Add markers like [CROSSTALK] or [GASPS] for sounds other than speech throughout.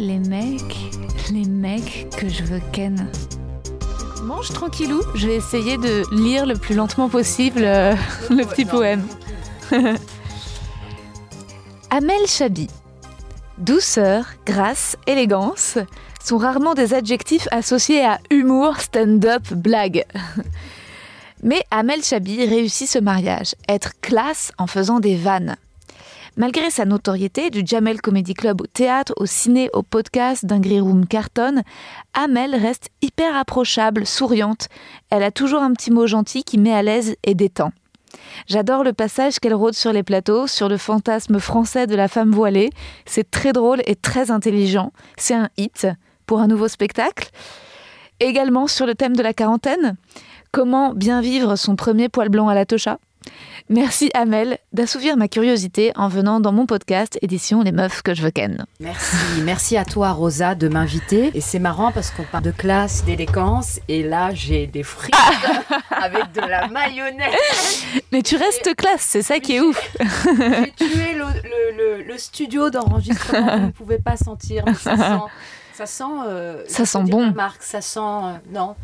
Les mecs, les mecs que je veux ken. Mange tranquillou, je vais essayer de lire le plus lentement possible euh, [LAUGHS] le petit poème. [LAUGHS] Amel Chabi. Douceur, grâce, élégance sont rarement des adjectifs associés à humour, stand-up, blague. [LAUGHS] Mais Amel Chabi réussit ce mariage, être classe en faisant des vannes. Malgré sa notoriété, du Jamel Comedy Club au théâtre, au ciné, au podcast, d'un Room Carton, Amel reste hyper approchable, souriante. Elle a toujours un petit mot gentil qui met à l'aise et détend. J'adore le passage qu'elle rôde sur les plateaux, sur le fantasme français de la femme voilée. C'est très drôle et très intelligent. C'est un hit pour un nouveau spectacle. Également sur le thème de la quarantaine. Comment bien vivre son premier poil blanc à la tocha? Merci Amel d'assouvir ma curiosité en venant dans mon podcast édition Les meufs que je veux ken. Merci, merci à toi Rosa de m'inviter. Et c'est marrant parce qu'on parle de classe, d'élégance et là j'ai des frites [LAUGHS] avec de la mayonnaise. Mais tu restes classe, c'est ça qui est ouf. J'ai tué le, le, le, studio d'enregistrement, vous ne pouvez pas sentir, mais ça sent... Ça sent, euh, ça sent bon. Marc, ça sent. Euh, non,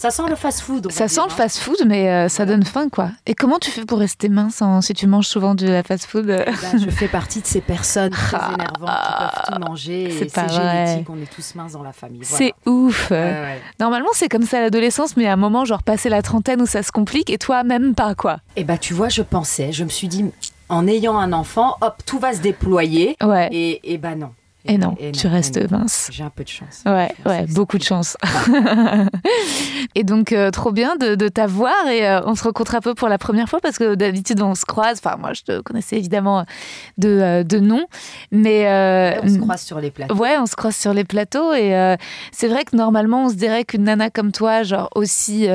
ça sent le fast-food. Ça sent le hein. fast-food, mais euh, ça donne faim, quoi. Et comment tu fais pour rester mince si tu manges souvent de la fast-food? Eh ben, Je fais partie de ces personnes très ah. énervantes qui peuvent tout manger. C'est pas génétique, on est tous minces dans la famille. C'est ouf. Normalement, c'est comme ça à l'adolescence, mais à un moment, genre passer la trentaine où ça se complique, et toi, même pas, quoi. Eh bah, tu vois, je pensais, je me suis dit, en ayant un enfant, hop, tout va se déployer. Ouais. Et, et bah non. Et, non, tu restes mince. J'ai un peu de chance. Ouais, ouais, beaucoup de chance. [LAUGHS] et donc, euh, trop bien de, t'avoir et euh, on se rencontre un peu pour la première fois parce que d'habitude, on se croise. Enfin, moi, je te connaissais évidemment de, euh, de nom, mais. on se croise sur les plateaux. Ouais, on se croise sur les plateaux et c'est vrai que normalement, on se dirait qu'une nana comme toi, genre aussi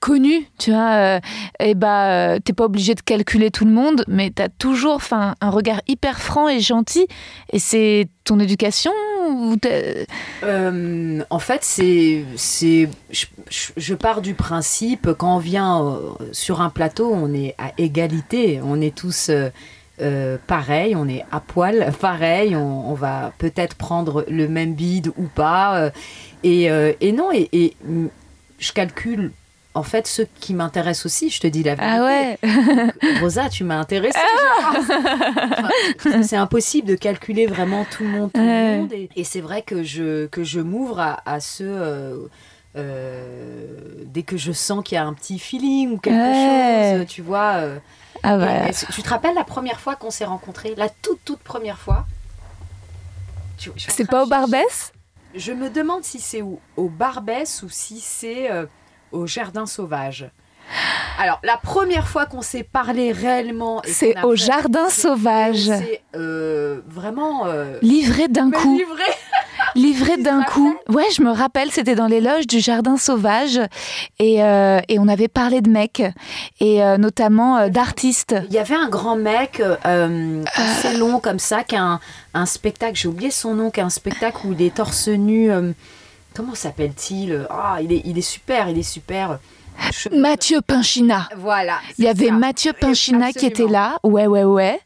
connu, tu vois, et euh, eh bah euh, t'es pas obligé de calculer tout le monde, mais t'as toujours, un regard hyper franc et gentil. Et c'est ton éducation euh, En fait, c'est, je, pars du principe quand on vient sur un plateau, on est à égalité, on est tous. pareil, on est à poil, [LAUGHS] pareil, on, va peut-être prendre le même bide ou pas. et, et, non, et, et je calcule en fait, ce qui m'intéresse aussi, je te dis la ah vérité. Ah ouais. [LAUGHS] Rosa, tu m'as intéressée. Ah. c'est impossible de calculer vraiment tout le monde. Tout le monde. Et, c'est vrai que je, que je m'ouvre à, ce... Euh, euh, dès que je sens qu'il y a un petit feeling ou quelque chose, tu vois. Euh, ah tu te rappelles la première fois qu'on s'est rencontrés? La toute, toute première fois? C'est pas au Barbès? Je me demande si c'est au Barbès ou si c'est au Jardin Sauvage. Alors, la première fois qu'on s'est parlé réellement. C'est au Jardin Sauvage. C'est euh, vraiment. Euh, livré d'un coup. Livré. [LAUGHS] livré d'un coup. Ouais, je me rappelle, c'était dans les loges du Jardin Sauvage et, euh, et on avait parlé de mecs et notamment d'artistes. Il y avait un grand mec assez long comme ça qui a un, un spectacle, j'ai oublié son nom, qui a un spectacle où il est torse nu comment s'appelle-t-il? Ah, il est, il est super, il est super. Mathieu Pinchina. Voilà. Il y avait Mathieu Pinchina qui était là. Ouais, ouais, ouais.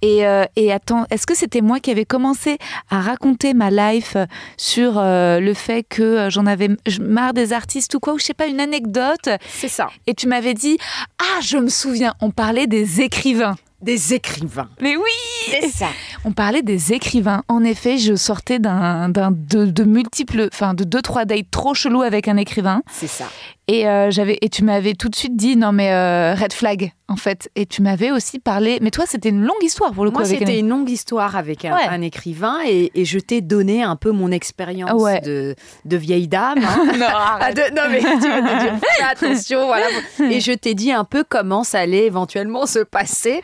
Et, euh, et attends, est-ce que c'était moi qui avais commencé à raconter ma life sur euh, le fait que euh, j'en avais marre des artistes ou quoi, ou je sais pas, une anecdote? C'est ça. Et tu m'avais dit, ah, je me souviens, on parlait des écrivains des écrivains. Mais oui C'est ça. On parlait des écrivains. En effet, je sortais d'un, de, de, multiples, enfin de deux, trois dates trop chelous avec un écrivain. C'est ça. Et, euh, j'avais, et tu m'avais tout de suite dit, non mais euh, red flag, en fait. Et tu m'avais aussi parlé, mais toi c'était une longue histoire pour le coup. Moi c'était une longue histoire avec un, écrivain et, et, je t'ai donné un peu mon expérience de, de, vieille dame. Hein. [LAUGHS] non, ah, non, mais tu vas dire, fais attention, voilà. [LAUGHS] Et je t'ai dit un peu comment ça allait éventuellement se passer.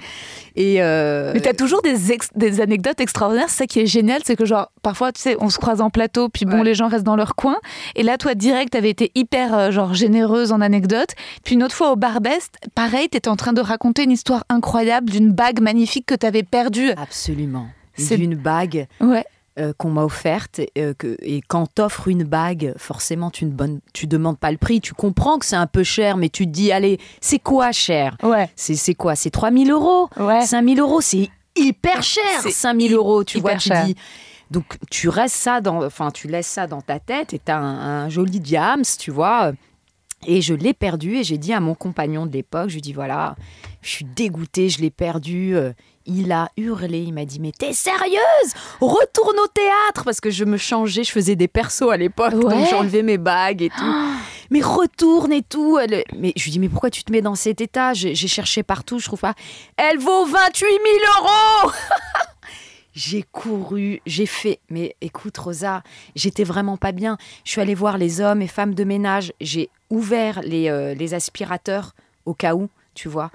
Et euh, Mais t'as toujours des, ex- des anecdotes extraordinaires. C'est ça qui est génial, c'est que genre parfois tu sais, on se croise en plateau, puis bon, Ouais. les gens restent dans leur coin. Et là, toi, direct, t'avais été hyper euh, genre généreuse en anecdotes. Puis une autre fois au Barbest, pareil, t'étais en train de raconter une histoire incroyable d'une bague magnifique que t'avais perdue. absolument. C'est- D'une bague Ouais. Euh, qu'on m'a offerte. euh, que, et quand t'offres une bague, forcément, tu ne bonnes- tu demandes pas le prix. Tu comprends que c'est un peu cher, mais tu te dis, allez, c'est quoi cher? Ouais. C'est quoi? C'est 3000 euros? Ouais. 5000 euros, c'est hyper cher. C'est 5000 euros, tu vois, tu cher. dis. Donc tu restes ça dans, enfin tu laisses ça dans ta tête et t'as un, un joli diams, tu vois. Et je l'ai perdu et j'ai dit à mon compagnon de l'époque, je lui dis voilà, je suis dégoûtée, je l'ai perdu. Il a hurlé, il m'a dit mais t'es sérieuse? Retourne au théâtre parce que je me changeais, je faisais des persos à l'époque, Ouais. donc j'enlevais mes bagues et tout. [GASPS] mais retourne et tout. Elle- Mais je lui dis, mais pourquoi tu te mets dans cet état? J'ai j'ai cherché partout, je trouve pas. Elle vaut 28 000 euros [LAUGHS] J'ai couru, j'ai fait. Mais écoute, Rosa, j'étais vraiment pas bien. Je suis allée voir les hommes et femmes de ménage. J'ai ouvert les, euh, les aspirateurs au cas où, tu vois.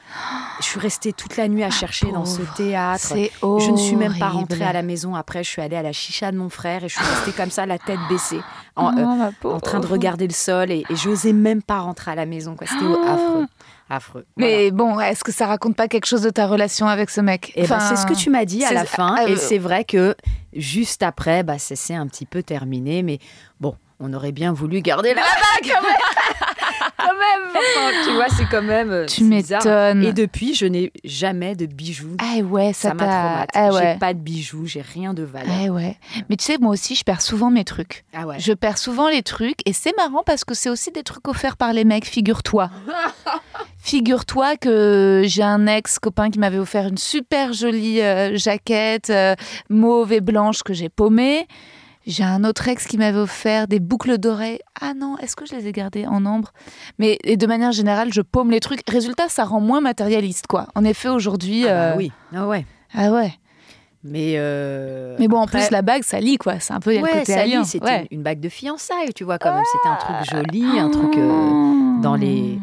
Je suis restée toute la nuit à chercher dans ce théâtre. C'est Je ne suis même pas rentrée à la maison. Après, je suis allée à la chicha de mon frère et je suis restée comme ça, la tête baissée, en, Oh, euh, en train de regarder le sol et, et j'osais même pas rentrer à la maison. C'était affreux. Affreux. Voilà. Mais bon, est-ce que ça raconte pas quelque chose de ta relation avec ce mec? Eh ben, Enfin, c'est ce que tu m'as dit à c'est- la fin. euh, et c'est vrai que juste après, bah, ça s'est un petit peu terminé. Mais bon, on aurait bien voulu garder la bague quand même. [LAUGHS] quand même. Enfin, tu vois, c'est quand même. euh, Tu m'étonnes. Et depuis, je n'ai jamais de bijoux. Ah ouais, ça, ça m'a traumatisé. Ah ouais. J'ai pas de bijoux, j'ai rien de valeur. Ah ouais. Mais tu sais, moi aussi, je perds souvent mes trucs. Ah ouais. Je perds souvent les trucs et c'est marrant parce que c'est aussi des trucs offerts par les mecs, figure-toi. [LAUGHS] figure-toi que j'ai un ex-copain qui m'avait offert une super jolie euh, jaquette euh, mauve et blanche que j'ai paumée. J'ai un autre ex qui m'avait offert des boucles d'oreilles. Ah non, est-ce que je les ai gardées en ambre? Mais et de manière générale, je paume les trucs. Résultat, ça rend moins matérialiste, quoi. En effet, aujourd'hui... Ah bah euh, oui. Ah ouais. Ah ouais. Mais, euh, Mais bon, en plus, la bague, ça lie, quoi. C'est un peu a le Ouais, côté ça lie, c'était Ouais. une bague de fiançailles, tu vois, quand même. C'était un truc joli, un truc euh, dans les,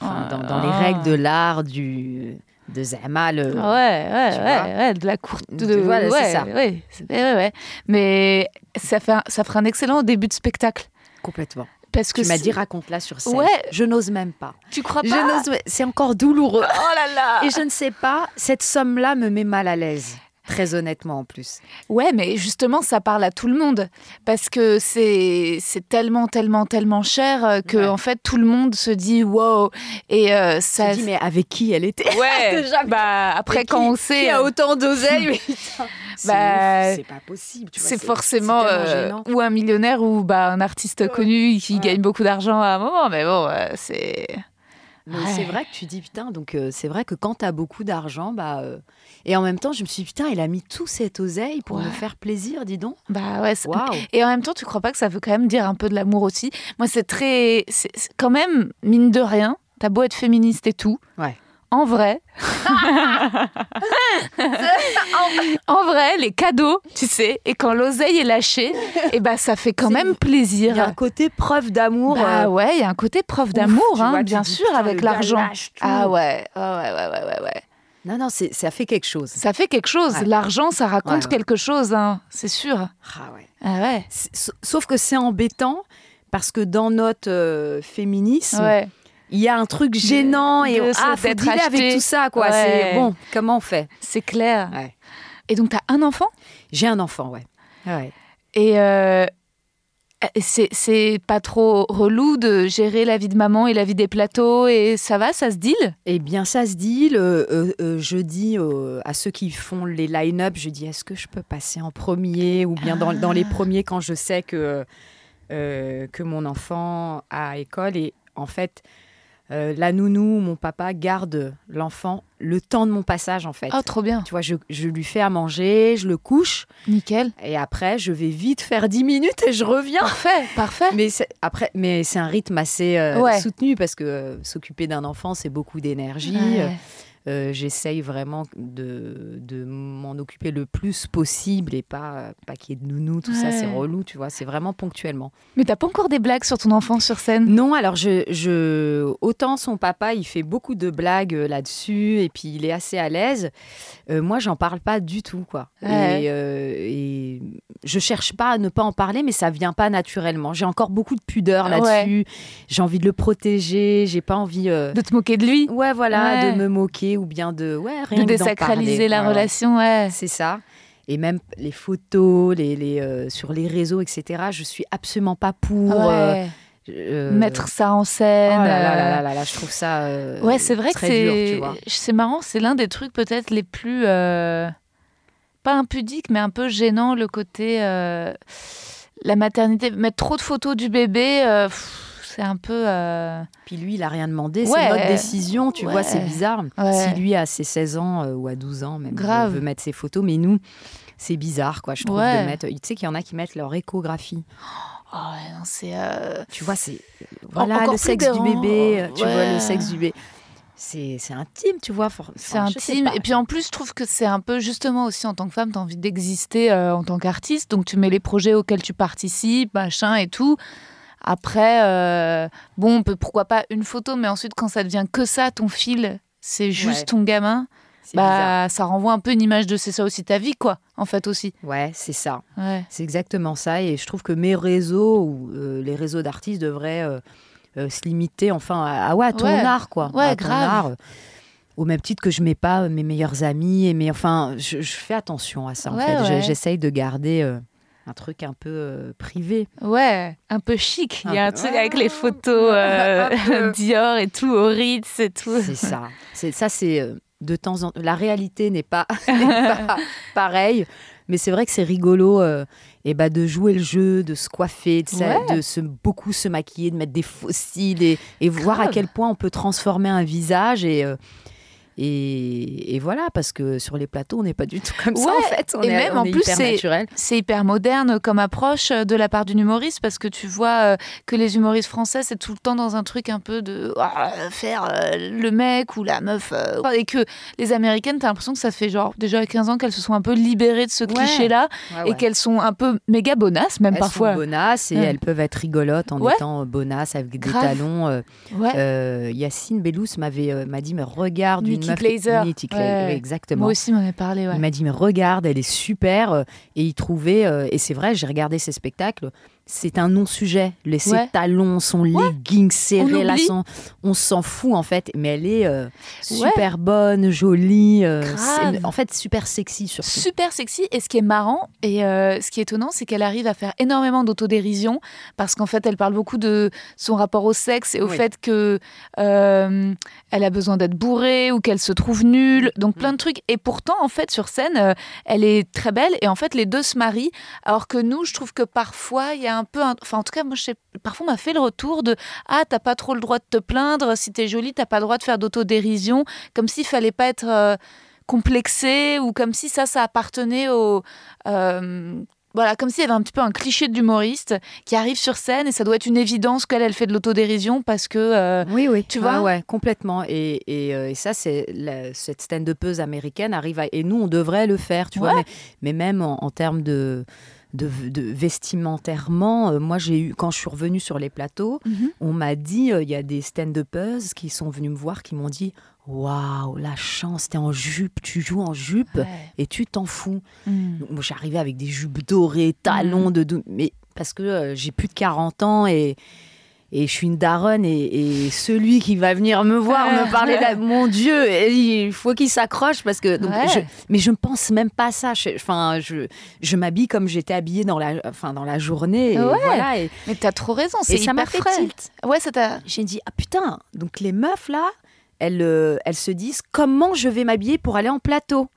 enfin, dans, dans les Ah. règles de l'art du de Zamal. euh, Ouais, ouais, ouais, vois. ouais, de la courte. De, vois, là, c'est ouais, ça. ouais, ouais, ouais. Mais ça, fait un, ça ferait un excellent début de spectacle. Complètement. Parce que Tu m'as dit raconte-la sur scène. Ouais. Je n'ose même pas. Tu crois Je pas n'ose. C'est encore douloureux. Oh là là Et je ne sais pas. Cette somme-là me met mal à l'aise. Très honnêtement, en plus. Ouais, mais justement, ça parle à tout le monde. Parce que c'est c'est tellement, tellement, tellement cher euh, que, Ouais. en fait, tout le monde se dit wow. Et euh, ça. Mais avec qui elle était? Ouais, [LAUGHS] Déjà, bah, après, quand qui- on sait. Qui a euh, autant d'oseille? [LAUGHS] Mais putain, c'est Bah, C'est pas possible. tu c'est forcément euh, ou un millionnaire ou bah, un artiste connu qui Ouais. gagne beaucoup d'argent à un moment. Mais bon, euh, c'est. Mais Ouais. c'est vrai que tu dis putain, donc euh, c'est vrai que quand t'as beaucoup d'argent, bah. euh, Et en même temps, je me suis dit putain, il a mis tout cette oseille pour Ouais. me faire plaisir, dis donc. Bah ouais, Waouh. Et en même temps, tu crois pas que ça veut quand même dire un peu de l'amour aussi? Moi, c'est très. C'est quand même, mine de rien, t'as beau être féministe et tout. Ouais. En vrai. [LAUGHS] en vrai, les cadeaux, tu sais, et quand l'oseille est lâchée, [LAUGHS] et bah ça fait quand même Il plaisir. y a un côté preuve d'amour. Euh, ouais, il y a un côté preuve d'amour, hein, bien sûr, avec l'argent. Ah ouais, ouais, ouais, ouais, ouais, ouais, ouais. Non, non, ça fait quelque chose. Ça fait quelque chose. Ouais. L'argent, ça raconte Ouais, ouais. quelque chose, hein, c'est sûr. Ah ouais. Ah Sauf que c'est embêtant parce que dans notre euh, féminisme, il y a un truc gênant et de- ah, faut dealer avec tout ça, quoi. C'est bon. Comment on fait? C'est clair. Et donc, t'as un enfant? J'ai un enfant, ouais. Ouais. Et euh, c'est c'est pas trop relou de gérer la vie de maman et la vie des plateaux et ça va, ça se deal? Eh bien, ça se. Le, euh, euh, je dis euh, à ceux qui font les line-up, je dis est-ce que je peux passer en premier ou bien dans, dans les Ah. premiers quand je sais que, euh, que mon enfant a école? Et en fait, euh, la nounou, mon papa garde l'enfant le temps de mon passage, en fait. Oh, trop bien. Tu vois, je, je lui fais à manger, je le couche, Nickel. et après, je vais vite faire 10 minutes et je reviens. Parfait, parfait. Mais c'est, après, mais c'est un rythme assez euh, Ouais. soutenu parce que euh, s'occuper d'un enfant, c'est beaucoup d'énergie. Ouais. Euh, j'essaye vraiment de, de m'en occuper le plus possible et pas, pas qu'il y ait de nounou, tout ça, c'est relou, tu vois, c'est vraiment ponctuellement. Mais t'as pas encore des blagues sur ton enfant sur scène? Non, alors je, je autant son papa, il fait beaucoup de blagues euh, là-dessus et puis il est assez à l'aise. Euh, moi, j'en parle pas du tout, quoi. Ouais. Et, euh, et je cherche pas à ne pas en parler, mais ça vient pas naturellement. J'ai encore beaucoup de pudeur là-dessus. J'ai envie de le protéger. J'ai pas envie. De te moquer de lui? Ouais, voilà, de me moquer ou bien de ouais, rien De désacraliser la Voilà. relation, ouais. C'est ça. Et même les photos, les, les, euh, sur les réseaux, etc. Je suis absolument pas pour euh, Ouais. euh, Mettre ça en Oh scène. là là là là là je trouve ça. euh, Ouais, c'est vrai que c'est c'est marrant, c'est l'un des trucs peut-être les plus euh, pas impudiques mais un peu gênant le côté la maternité mettre trop de photos du bébé pff, c'est un peu euh, Puis lui, il a rien demandé. Ouais. C'est notre décision, tu Ouais. vois, c'est bizarre. Ouais. Si lui, à ses 16 ans euh, ou à 12 ans, même, Grave. veut mettre ses photos, mais nous, c'est bizarre, quoi, je trouve, de mettre. Tu sais qu'il y en a qui mettent leur échographie. oh non, c'est euh, Tu vois, c'est. Voilà, le sexe du bébé. Tu vois, le sexe du bébé. C'est c'est intime, tu vois. c'est intime et puis en plus je trouve que c'est un peu justement aussi en tant que femme tu as envie d'exister euh, en tant qu'artiste donc tu mets les projets auxquels tu participes machin et tout après euh, bon on peut pourquoi pas une photo mais ensuite quand ça devient que ça ton fil c'est juste Ouais. ton gamin bizarre. bah ça renvoie un peu une image de c'est ça aussi ta vie quoi en fait aussi Ouais, c'est ça. ouais C'est exactement ça. Et je trouve que mes réseaux ou euh, les réseaux d'artistes devraient euh, se limiter enfin à, à- ouais, à ton Ouais. art, quoi. Ouais, À ton grave. art, au même titre que je mets pas mes meilleurs amis. Et mes, enfin, je, je fais attention à ça, en fait. Ouais. J'essaye de garder euh, un truc un peu euh, privé. ouais un peu chic il y a Un truc avec les photos euh. [LAUGHS] [LAUGHS] Dior et tout au Ritz et tout C'est ça. C'est ça, c'est euh, de temps en temps. La réalité n'est pas, [LAUGHS] pas pareille. Mais c'est vrai que c'est rigolo euh, et bah, de jouer le jeu, de se coiffer, de, Ouais. de se, beaucoup se maquiller, de mettre des fossiles et, et voir à quel point on peut transformer un visage. Et, et, et voilà, parce que sur les plateaux, on n'est pas du tout comme ça Ouais, en fait. On et est, même, on en est plus, c'est- hyper moderne comme approche euh, de la part d'une humoriste parce que tu vois euh, que les humoristes français c'est tout le temps dans un truc un peu de ah, faire euh, le mec ou la meuf et que les américaines t'as l'impression que ça fait genre déjà 15 ans qu'elles se sont un peu libérées de ce Ouais. cliché là Ouais, et qu'elles sont un peu méga bonasses même Elles parfois sont bonasses et elles peuvent être rigolotes en étant bonasses avec des Grave. talons. euh, Euh, Yacine Bellous m'avait m'a dit mais regarde une meuf Glaser. Nikki Gla- Ouais. exactement. moi aussi m'en ai parlé ouais Il m'a dit mais regarde elle est super euh, et il trouvait euh, et c'est vrai j'ai regardé ses spectacles c'est un non-sujet. Les ses Ouais. talons son legging serré là oublie. son- on s'en fout en fait. Mais elle est euh, super bonne jolie euh, en fait super sexy surtout. Super sexy. Et ce qui est marrant et euh, ce qui est étonnant c'est qu'elle arrive à faire énormément d'autodérision parce qu'en fait elle parle beaucoup de son rapport au sexe et au Oui. fait que elle a besoin d'être bourrée ou qu'elle se trouve nulle. Donc plein de trucs. Et pourtant en fait sur scène elle est très belle. Et en fait les deux se marient. Alors que nous je trouve que parfois il y a un peu un- enfin en tout cas moi je sais parfois on m'a fait le retour de ah t'as pas trop le droit de te plaindre si t'es jolie t'as pas le droit de faire d'autodérision comme s'il fallait pas être euh, complexé ou comme si ça, ça appartenait au. euh, voilà, comme s'il y avait un petit peu un cliché d'humoriste qui arrive sur scène et ça doit être une évidence qu'elle, elle fait de l'autodérision parce que. euh, Oui, oui. Tu vois? Ouais, complètement. Et, et, et ça, c'est cette stand-upeuse américaine arrive à... Et nous, on devrait le faire, tu vois. Mais, mais même en, en termes de, de, de vestimentairement, euh, moi, j'ai eu... Quand je suis revenue sur les plateaux, Mhm. on m'a dit... euh, Il y a des stand-upeuses qui sont venues me voir, qui m'ont dit... Waouh, la chance, t'es en jupe, tu joues en jupe Ouais. et tu t'en fous. Mm. Donc, moi, j'arrivais avec des jupes dorées, talons, de, de- mais parce que euh, j'ai plus de 40 ans et, et je suis une daronne et, et celui qui va venir me voir, me parler, là, mon Dieu, il faut qu'il s'accroche parce que. donc, Ouais. je- mais je ne pense même pas à ça. Je- Enfin, je, je m'habille comme j'étais habillée dans la, enfin, dans la journée. Et Ouais. voilà, et, Mais t'as trop raison, c'est ça m'a hyper fait frais. tilt. Ouais, ça t'a. J'ai dit, ah putain, donc les meufs là, elles, euh, elles se disent comment je vais m'habiller pour aller en plateau?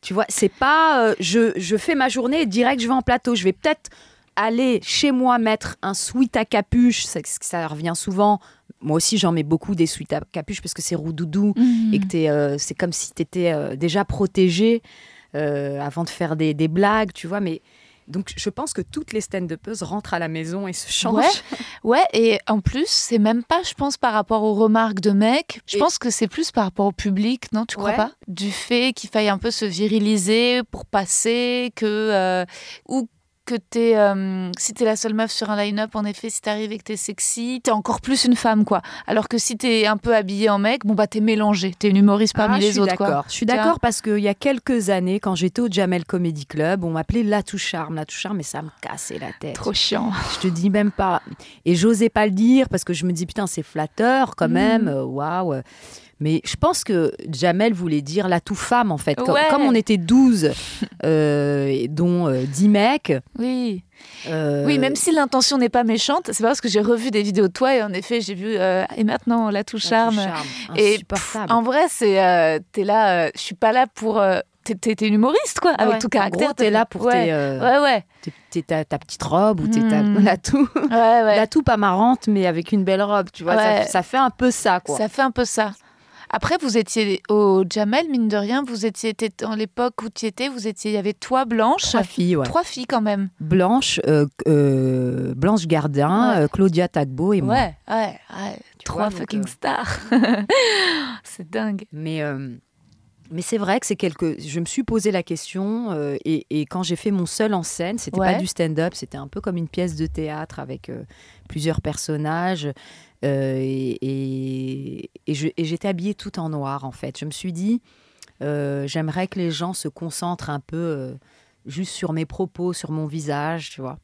Tu vois, c'est pas euh, je, je fais ma journée et direct je vais en plateau. Je vais peut-être aller chez moi mettre un sweat à capuche, ça, ça revient souvent. Moi aussi j'en mets beaucoup des sweats à capuche parce que c'est roux-doudou et que euh, c'est comme si tu étais déjà protégé euh, avant de faire des, des blagues, tu vois. Mais Donc je pense que toutes les stand-uppeuses rentrent à la maison et se changent. Ouais, ouais, et en plus, c'est même pas, je pense, par rapport aux remarques de mecs. Je Et- pense que c'est plus par rapport au public, non Tu crois Ouais. pas? Du fait qu'il faille un peu se viriliser pour passer, que euh, ou que t'es, euh, si t'es la seule meuf sur un line-up, en effet, si t'arrives et que t'es sexy, t'es encore plus une femme, quoi. Alors que si t'es un peu habillée en mec, bon bah t'es mélangée, t'es une humoriste parmi Ah, les autres, quoi. d'accord. Je suis d'accord parce qu'il y a quelques années, quand j'étais au Jamel Comedy Club, on m'appelait Latou Charme, Latou Charme, mais ça me cassait la tête. Trop chiant. [LAUGHS] Je te dis même pas. Et j'osais pas le dire parce que je me dis putain, c'est flatteur quand Mm. même. euh, Waouh. Mais je pense que Jamel voulait dire la tout femme en fait. Comme, Ouais. comme on était 12, euh, dont euh, 10 mecs. Oui. euh, Oui, même si l'intention n'est pas méchante, c'est pas parce que j'ai revu des vidéos de toi et en effet j'ai vu euh, et maintenant la touche charme. Charme, Et insupportable. En vrai, c'est euh, t'es là, je suis pas là pour. t'es- une humoriste quoi, avec Ouais. tout caractère. t'es là pour ouais. tes, Ouais, ouais, tes- tes- ta, ta petite robe ou t'es ta, Mm. la tout. ouais, ouais. La tout pas marrante, mais avec une belle robe, tu vois. Ça, ça fait un peu ça, quoi. Ça fait un peu ça. Après, vous étiez au Jamel, mine de rien, vous étiez dans l'époque où tu étais, vous étiez, il y avait toi, Blanche, Trois filles, ouais. trois filles quand même. Blanche, euh, euh, Blanche Gardin, Ouais. euh, Claudia Tagbo et moi. Ouais, ouais, Trois vois, fucking stars. [LAUGHS] c'est dingue. Mais, mais c'est vrai que c'est quelque. Je me suis posé la question euh, et, et quand j'ai fait mon seul en scène, c'était Ouais. pas du stand-up, c'était un peu comme une pièce de théâtre avec euh, plusieurs personnages. Euh, et j'étais habillée tout en noir en fait. Je me suis dit, euh, j'aimerais que les gens se concentrent un peu euh, juste sur mes propos, sur mon visage, tu vois.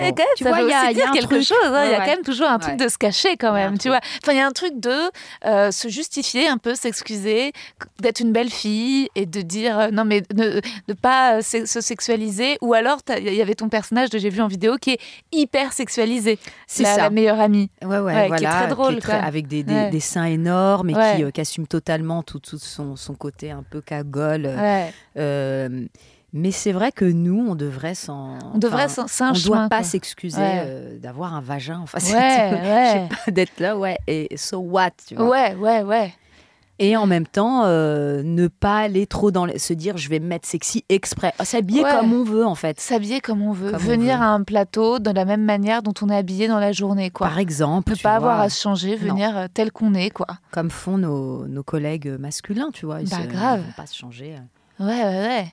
Eh, Bon. Tu ça vois, il y a- y a quelque truc. chose. hein. Ouais, il y a ouais. quand même toujours un truc Ouais. de se cacher quand même, tu vois. Enfin, il y a un truc de euh, se justifier un peu, s'excuser, d'être une belle fille et de dire euh, non mais ne, de pas euh, se se sexualiser. Ou alors il y avait ton personnage que j'ai vu en vidéo qui est hyper sexualisé. C'est ça. la meilleure amie. Ouais, ouais, Ouais, qui est voilà. très drôle, très- avec des, des, Ouais. des seins énormes et qui, qui assume totalement tout, tout son, son côté un peu cagole. Mais c'est vrai que nous, on devrait s'en. On devrait s'en- On chemin, doit pas s'excuser Ouais. euh, d'avoir un vagin. Enfin, [LAUGHS] Ouais, ouais. D'être là, ouais. Et so what, tu vois. Ouais, ouais, ouais. Et en même temps, euh, ne pas aller trop dans. les- se dire, je vais me mettre sexy exprès. Ah, S'habiller Ouais. comme on veut, en fait. S'habiller comme on veut, Comme on venir veut. à un plateau de la même manière dont on est habillé dans la journée, quoi. Par exemple, ne pas avoir vois, à se changer, Non. venir euh, tel qu'on est, quoi. comme font nos, nos collègues masculins, tu vois. Ils Bah, se- grave. Ils pas se changer. euh. Ouais, ouais, ouais.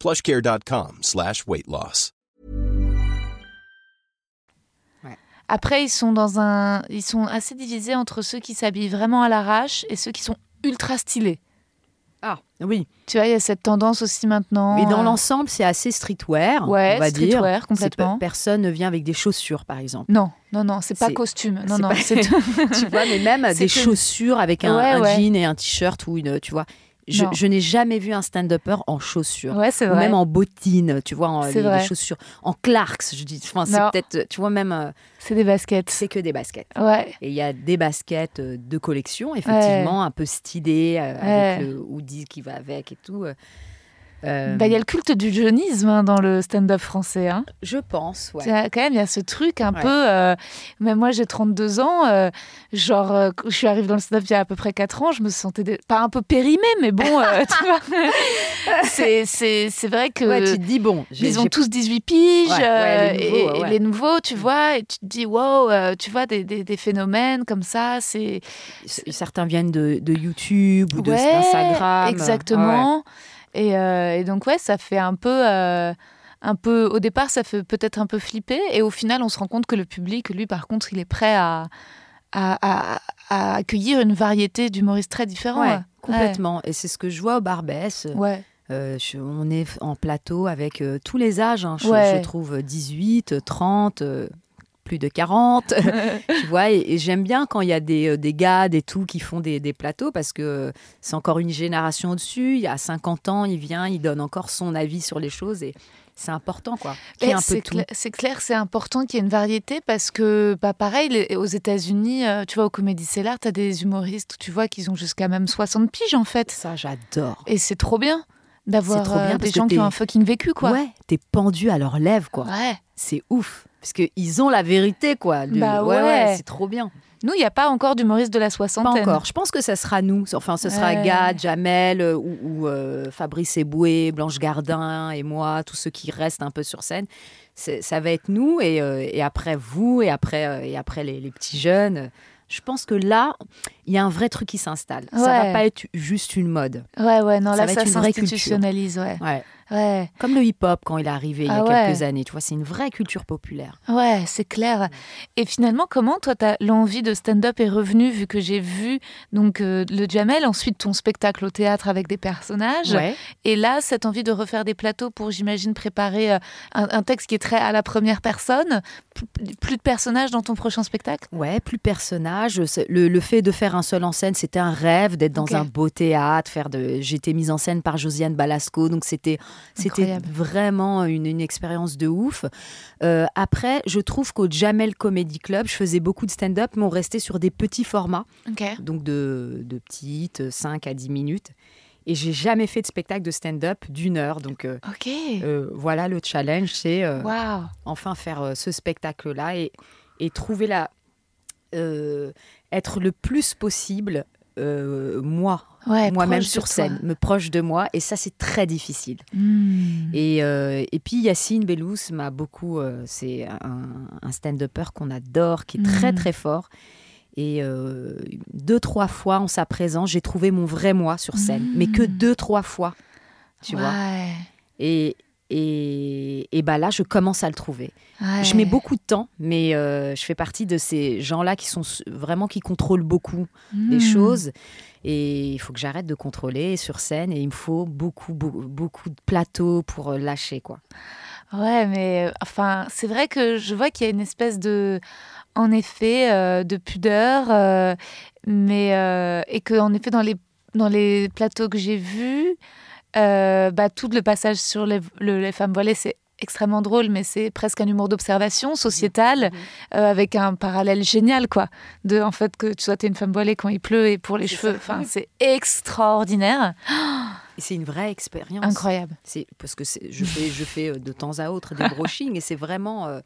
plushcare.com slash weight loss. Après, ils sont dans un, ils sont assez divisés entre ceux qui s'habillent vraiment à l'arrache et ceux qui sont ultra stylés. Ah, oui. Tu vois, il y a cette tendance aussi maintenant. Mais dans euh, l'ensemble, c'est assez streetwear, Ouais, on va dire. streetwear, complètement. pe- Personne ne vient avec des chaussures, par exemple. Non, non, non, c'est pas costume. Non, non, pas- c'est [LAUGHS] tu vois, mais même [LAUGHS] C'est des que- chaussures avec un, Ouais, un ouais. jean et un t-shirt ou une, tu vois. Je, je n'ai jamais vu un stand-upper en chaussures. Ouais, c'est Ou vrai. même en bottines, tu vois, en, les, les chaussures. En Clarks, je dis. Enfin, c'est peut-être, tu vois, même, euh, C'est des baskets. c'est que des baskets. Ouais. Et il y a des baskets euh, de collection, effectivement, un peu stylées, euh, Ouais. avec le hoodie qui va avec et tout. Euh. Euh, Bah, il y a le culte du jeunisme hein, dans le stand-up français. Hein. Je pense, ouais. Quand même, il y a ce truc un Ouais. peu. euh, même moi, j'ai 32 ans. euh, genre, euh, je suis arrivée dans le stand-up il y a à peu près 4 ans. Je me sentais des- pas un peu périmée, mais bon, [LAUGHS] tu vois. C'est- C'est c'est vrai que. Ouais, tu te dis, bon, j'ai- Ils ont j'ai- tous 18 piges, Ouais, ouais, les et, nouveaux, les nouveaux, tu vois, et tu te dis, wow, tu vois, des, des- des phénomènes comme ça, c'est. certains viennent de, de YouTube ou de Instagram. Exactement. Et, euh, et donc, ouais, ça fait un peu. euh, un peu, au départ, ça fait peut-être un peu flipper, et au final, on se rend compte que le public, lui, par contre, il est prêt à, à, à- à accueillir une variété d'humoristes très différents. Ouais, ouais. complètement. Et c'est ce que je vois au Barbès. Ouais. Euh, je- on est en plateau avec euh, tous les âges, hein, je, Ouais. je trouve 18, 30. euh, plus de 40. [LAUGHS] tu vois, et, j'aime bien quand il y a des, euh, des gars, des tout qui font des, des plateaux parce que c'est encore une génération au-dessus. Il y a 50 ans, il vient, il donne encore son avis sur les choses et c'est important, quoi. C'est clair, c'est important qu'il y ait une variété parce que, bah, pareil, aux États-Unis, euh, tu vois, au Comédie Cellar, tu as des humoristes, tu vois, qui ont jusqu'à même 60 piges, en fait. Ça, j'adore. Et c'est trop bien d'avoir euh, des gens qui ont un fucking vécu, quoi. Ouais, t'es pendu à leurs lèvres, quoi. Ouais. C'est ouf. Parce qu'ils ont la vérité, quoi. Bah ouais, ouais c'est trop bien. Nous, il n'y a pas encore d'humoriste de la soixantaine. Pas encore. Je pense que ça sera nous. Enfin, ce sera Gad, Jamel euh, ou, euh, Fabrice Eboué, Blanche Gardin et moi, tous ceux qui restent un peu sur scène. Ça va être nous et, euh, et après vous et après, et après les, les, petits jeunes. Je pense que là, il y a un vrai truc qui s'installe. Ça va pas être juste une mode. Ouais, ouais, non, là, ça s'institutionnalise, ouais. ouais. Ouais. Comme le hip-hop quand il est arrivé il y a ah quelques années. Tu vois, c'est une vraie culture populaire. Ouais, c'est clair. Et finalement, comment toi, l'envie de stand-up est revenue vu que j'ai vu donc euh, le Jamel, ensuite ton spectacle au théâtre avec des personnages. Et là, cette envie de refaire des plateaux pour, j'imagine, préparer euh, un, texte qui est très à la première personne. Plus de personnages dans ton prochain spectacle? Ouais, plus de personnages. Le, le, fait de faire un seul en scène, c'était un rêve d'être dans un beau théâtre. Faire de... J'étais mise en scène par Josiane Balasco, donc c'était c'était vraiment une, une, expérience de ouf. Euh, après, je trouve qu'au Jamel Comedy Club, je faisais beaucoup de stand-up, mais on restait sur des petits formats. Donc de, de, petites, 5 à 10 minutes. Et j'ai jamais fait de spectacle de stand-up d'une heure. Donc euh, euh, voilà le challenge, c'est enfin faire ce spectacle-là et, et, trouver la... être le plus possible moi moi-même sur scène, me proche de moi, et ça c'est très difficile. Hmm. Et, euh, et, puis Yacine Bellous m'a beaucoup, euh, c'est un, stand-upper qu'on adore, qui est très hmm. très fort. Et euh, deux, trois fois en sa présence, j'ai trouvé mon vrai moi sur scène, mais que hmm. deux, trois fois, tu vois. Et, et, et bah là, je commence à le trouver. Je mets beaucoup de temps, mais je fais partie de ces gens-là qui sont vraiment qui contrôlent beaucoup les choses. Et il faut que j'arrête de contrôler sur scène et il me faut beaucoup, beaucoup, de plateaux pour euh, lâcher, quoi. Ouais, mais euh, enfin, c'est vrai que je vois qu'il y a une espèce de, en effet, euh, de pudeur, mais et que en effet dans les dans les plateaux que j'ai vus, bah, tout le passage sur les, les femmes voilées, c'est extrêmement drôle, mais c'est presque un humour d'observation sociétale, mhm. euh, avec un parallèle génial, quoi. De, en fait, que tu sois une femme voilée quand il pleut et pour les cheveux. Enfin, c'est extraordinaire. Et c'est une vraie expérience. Incroyable. C'est parce que je fais, je fais euh, de temps à autre des [LAUGHS] brushings et c'est vraiment. Euh,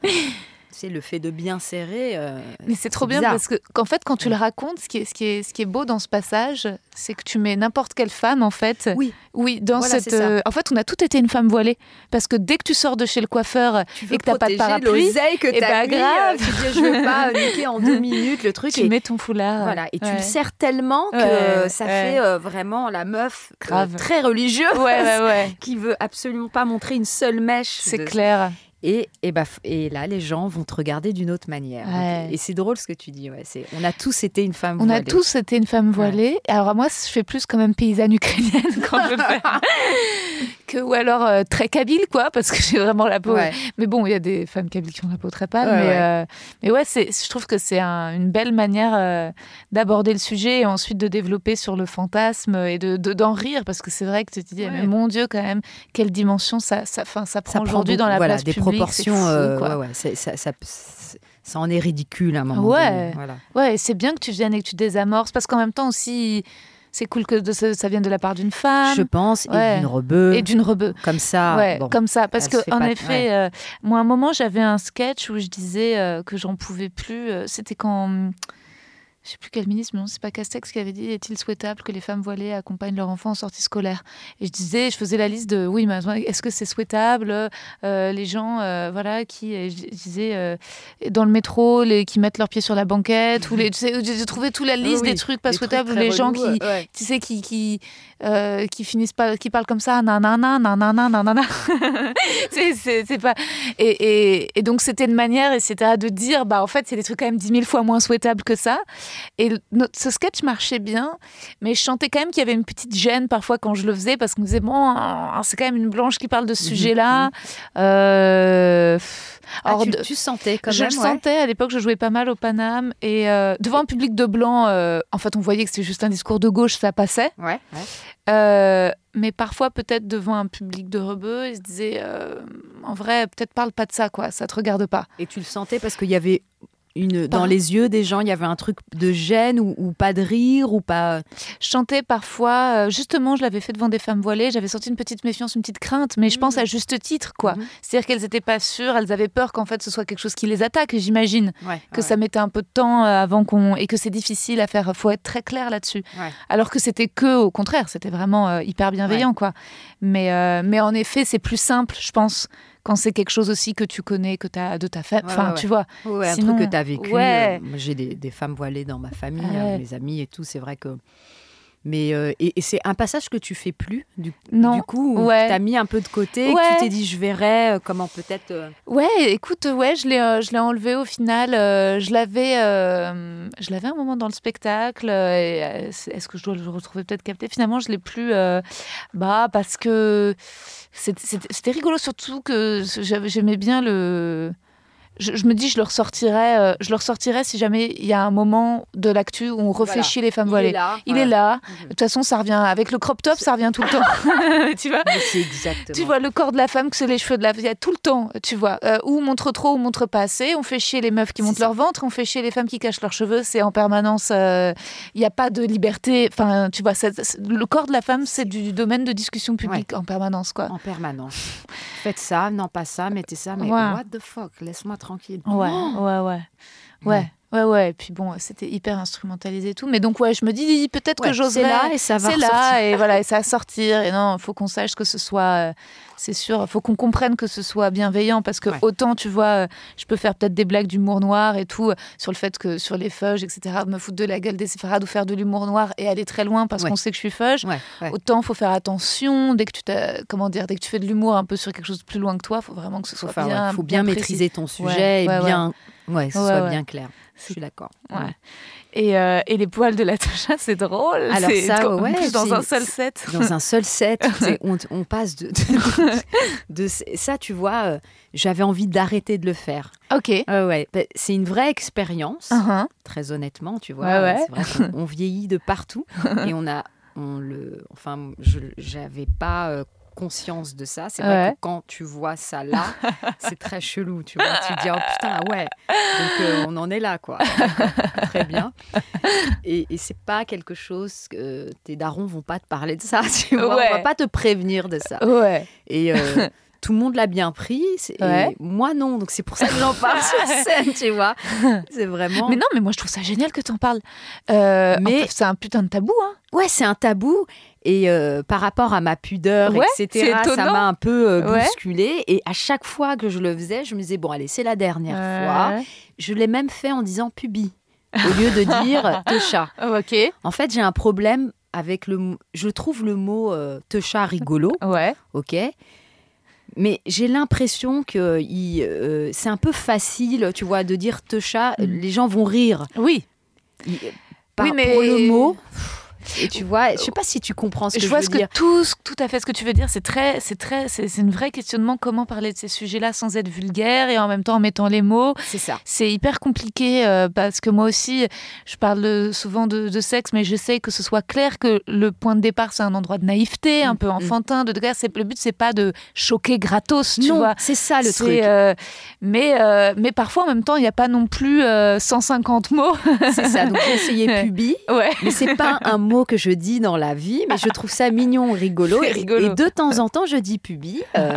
c'est le fait de bien serrer. Euh, mais c'est trop bien parce que qu'en fait, quand tu le racontes, ce qui est, ce qui est, ce qui est beau dans ce passage, c'est que tu mets n'importe quelle femme, en fait. Oui. Oui, dans cette. Euh, en fait, on a tout été une femme voilée. Parce que dès que tu sors de chez le coiffeur et que tu n'as pas de parapluie, que et eh bah, ben, grave. tu dis, je veux pas [LAUGHS] niquer en deux minutes le truc. Tu mets ton foulard. Voilà. Et tu le serres tellement que ça fait euh, vraiment la meuf très religieuse [LAUGHS] qui veut absolument pas montrer une seule mèche. C'est clair. Et, et, bah, et là, les gens vont te regarder d'une autre manière. et c'est drôle ce que tu dis. Ouais, on a tous été une femme voilée. On a tous été une femme voilée. Alors moi, je fais plus quand même paysanne ukrainienne [LAUGHS] quand je fais. [LAUGHS] que, ou alors euh, très kabyle, quoi, parce que j'ai vraiment la peau. Mais bon, il y a des femmes kabyles qui ont la peau très pâle. mais, ouais. Euh, mais ouais, c'est, je trouve que c'est une belle manière euh, d'aborder le sujet et ensuite de développer sur le fantasme et de, d'en rire, parce que c'est vrai que tu te dis, mais mon Dieu, quand même, quelle dimension ça, ça, fin, ça prend aujourd'hui dans la place publique proportions. Euh, ouais, ça, ça, ça, en est ridicule à un moment ouais. donné. Voilà. Ouais, c'est bien que tu viennes et que tu désamorces, parce qu'en même temps aussi c'est cool que de, ça, vienne de la part d'une femme. Je pense, et d'une rebeu. Et d'une rebeu. Comme ça. Ouais, comme ça. Parce que, en effet, euh, moi, à un moment, j'avais un sketch où je disais euh, que j'en pouvais plus. C'était quand je sais plus quel ministre, mais non, c'est pas Castex qui avait dit est-il souhaitable que les femmes voilées accompagnent leurs enfants en sortie scolaire? Et je disais, je faisais la liste de oui, mais est-ce que c'est souhaitable euh, Les gens, euh, voilà, qui, je, disais, euh, dans le métro, les, qui mettent leurs pieds sur la banquette, ou les, tu sais, j'ai trouvé toute la liste des trucs pas souhaitables, ou les gens qui, tu sais, qui, qui, qui finissent pas, qui parlent comme ça, nanana, nanana, nanana. c'est pas. Et, et, et donc, c'était une manière, etc., de dire, bah, en fait, c'est des trucs quand même dix mille fois moins souhaitables que ça. Et notre, ce sketch marchait bien, mais je sentais quand même qu'il y avait une petite gêne parfois quand je le faisais parce qu'on me disait bon, c'est quand même une blanche qui parle de ce Mhm, sujet-là. Euh, Ah, tu, tu sentais quand je même. le ouais. sentais à l'époque, je jouais pas mal au Paname et euh, devant un public de blancs, euh, en fait, on voyait que c'était juste un discours de gauche, ça passait. Ouais, ouais. Euh, mais parfois, peut-être devant un public de rebeux, ils se disaient en vrai, peut-être parle pas de ça, quoi, ça te regarde pas. Et tu le sentais parce qu'il y avait une dans les yeux des gens, il y avait un truc de gêne ou, ou pas de rire ou pas. Je chantais parfois, euh, justement, je l'avais fait devant des femmes voilées, j'avais senti une petite méfiance, une petite crainte, mais je pense à juste titre, quoi. Mhm. C'est-à-dire qu'elles n'étaient pas sûres, elles avaient peur qu'en fait ce soit quelque chose qui les attaque, j'imagine. Ouais, Que ça mettait un peu de temps euh, avant qu'on. et que c'est difficile à faire. faut être très clair là-dessus. Ouais. Alors que c'était que au contraire, c'était vraiment euh, hyper bienveillant, quoi. Mais, euh, mais en effet, c'est plus simple, je pense, quand c'est quelque chose aussi que tu connais, que tu as de ta. Ouais, Enfin, ouais, tu ouais. vois. Ouais, un Sinon, truc que tu as vécu. euh, J'ai des, des femmes voilées dans ma famille, euh, mes amis et tout. C'est vrai que. Mais euh, et, et c'est un passage que tu fais plus du, Non. du coup où Ouais. tu as mis un peu de côté, que Ouais. tu t'es dit je verrai euh, comment peut-être. euh, Ouais, écoute, ouais, je l'ai, je l'ai enlevé au final. je l'avais, je l'avais un moment dans le spectacle. est-ce que je dois le retrouver peut-être capté Finalement, je l'ai plus. bah, parce que c'était, rigolo, surtout que j'aimais bien le. Je, je me dis, je le ressortirais, euh, je le ressortirais si jamais il y a un moment de l'actu où on refait Voilà. les femmes il voilées. est là. Il voilà. est là. Mhm. De toute façon, ça revient avec le crop top, ça revient tout le temps. [LAUGHS] tu vois C'est exactement. tu vois le corps de la femme, que c'est les cheveux de la femme, il y a tout le temps, tu vois. Euh, ou on montre trop, ou on montre pas assez. On fait chier les meufs qui montent ça. leur ventre, on fait chier les femmes qui cachent leurs cheveux. C'est en permanence. euh, Il n'y a pas de liberté. Enfin, tu vois, le corps de la femme, c'est du domaine de discussion publique en permanence, quoi. En permanence. Faites ça, non pas ça, mettez ça, mais Ouais. what the fuck, laisse-moi tranquille. Ouais, Oh ouais, ouais. Ouais. Ouais, ouais, et puis bon, c'était hyper instrumentalisé et tout. Mais donc, ouais, je me dis, peut-être Ouais, que j'oserais. c'est là et ça va C'est là, et voilà, et ça va sortir. Et non, il faut qu'on sache que ce soit. C'est sûr, il faut qu'on comprenne que ce soit bienveillant. Parce que Ouais. autant, tu vois, euh, je peux faire peut-être des blagues d'humour noir et tout, euh, sur le fait que sur les feuges, etc., me foutre de la gueule des séfarades ou faire de l'humour noir et aller très loin parce Ouais. qu'on sait que je suis feuge. Ouais. Autant, faut faire attention. Dès que tu comment dire, dès que tu fais de l'humour un peu sur quelque chose de plus loin que toi, faut vraiment que ce Faut, soit faire- bien. faut bien, précis. maîtriser ton sujet et bien, ouais, que ce soit bien clair. Je suis d'accord. Ouais. Et, euh, et les poils de la c'est drôle. Alors ça, en ouais, [LAUGHS] dans un seul set. Dans un seul set, on, on passe de, de, de- ça, tu vois. euh, J'avais envie d'arrêter de le faire. Ok. Ouais, ouais. Bah, C'est une vraie expérience, Uh-huh. très honnêtement, tu vois. Ouais, vrai on vieillit de partout et on a, on le, enfin, je j'avais pas euh, conscience de ça. C'est vrai Ouais. que quand tu vois ça là, [LAUGHS] c'est très chelou, tu vois. Tu te dis oh putain ouais. Donc euh, on en est là quoi. [LAUGHS] très bien. Et, et c'est pas quelque chose que tes darons vont pas te parler de ça, [LAUGHS] tu vois. Ouais. On va pas te prévenir de ça. Ouais. Et euh, tout le monde l'a bien pris. et moi, non. Donc, c'est pour ça que j'en parle sur [LAUGHS] scène, tu vois. C'est vraiment. Mais non, mais moi je trouve ça génial que tu en parles. Euh, Mais- c'est un putain de tabou, hein. Ouais, c'est un tabou. Et euh, par rapport à ma pudeur, Ouais, etc., ça m'a un peu euh, Ouais. Et à chaque fois que je le faisais, je me disais, bon, allez, c'est la dernière fois. Je l'ai même fait en disant pubi, au lieu de dire [LAUGHS] techa. Oh, ok. En fait, j'ai un problème avec le. Je trouve le mot euh, techa rigolo. Ouais. ok mais j'ai l'impression que il, euh, c'est un peu facile, tu vois, de dire techa, Mm. les gens vont rire. Oui. Par- Oui, mais- Pour le mot, et tu vois, je sais pas si tu comprends ce que je je, vois veux ce que dire. tout, tout à fait ce que tu veux dire. C'est très, c'est très, c'est c'est une vraie questionnement. Comment parler de ces sujets-là sans être vulgaire et en même temps en mettant les mots. C'est ça. C'est hyper compliqué euh, parce que moi aussi, je parle de- souvent de, de sexe, mais j'essaie que ce soit clair que le point de départ, c'est un endroit de naïveté, un Mm, peu mm. enfantin. De, de- c'est- le but, c'est pas de choquer gratos, tu non, vois. c'est ça le truc. euh, mais, euh, mais parfois, en même temps, il n'y a pas non plus euh, 150 mots. C'est ça. Donc Ouais. [LAUGHS] pubi. ouais. Mais c'est pas un mot [LAUGHS] que je dis dans la vie, mais je trouve ça mignon, [LAUGHS] rigolo. Et- de temps en temps, je dis pubi. Euh,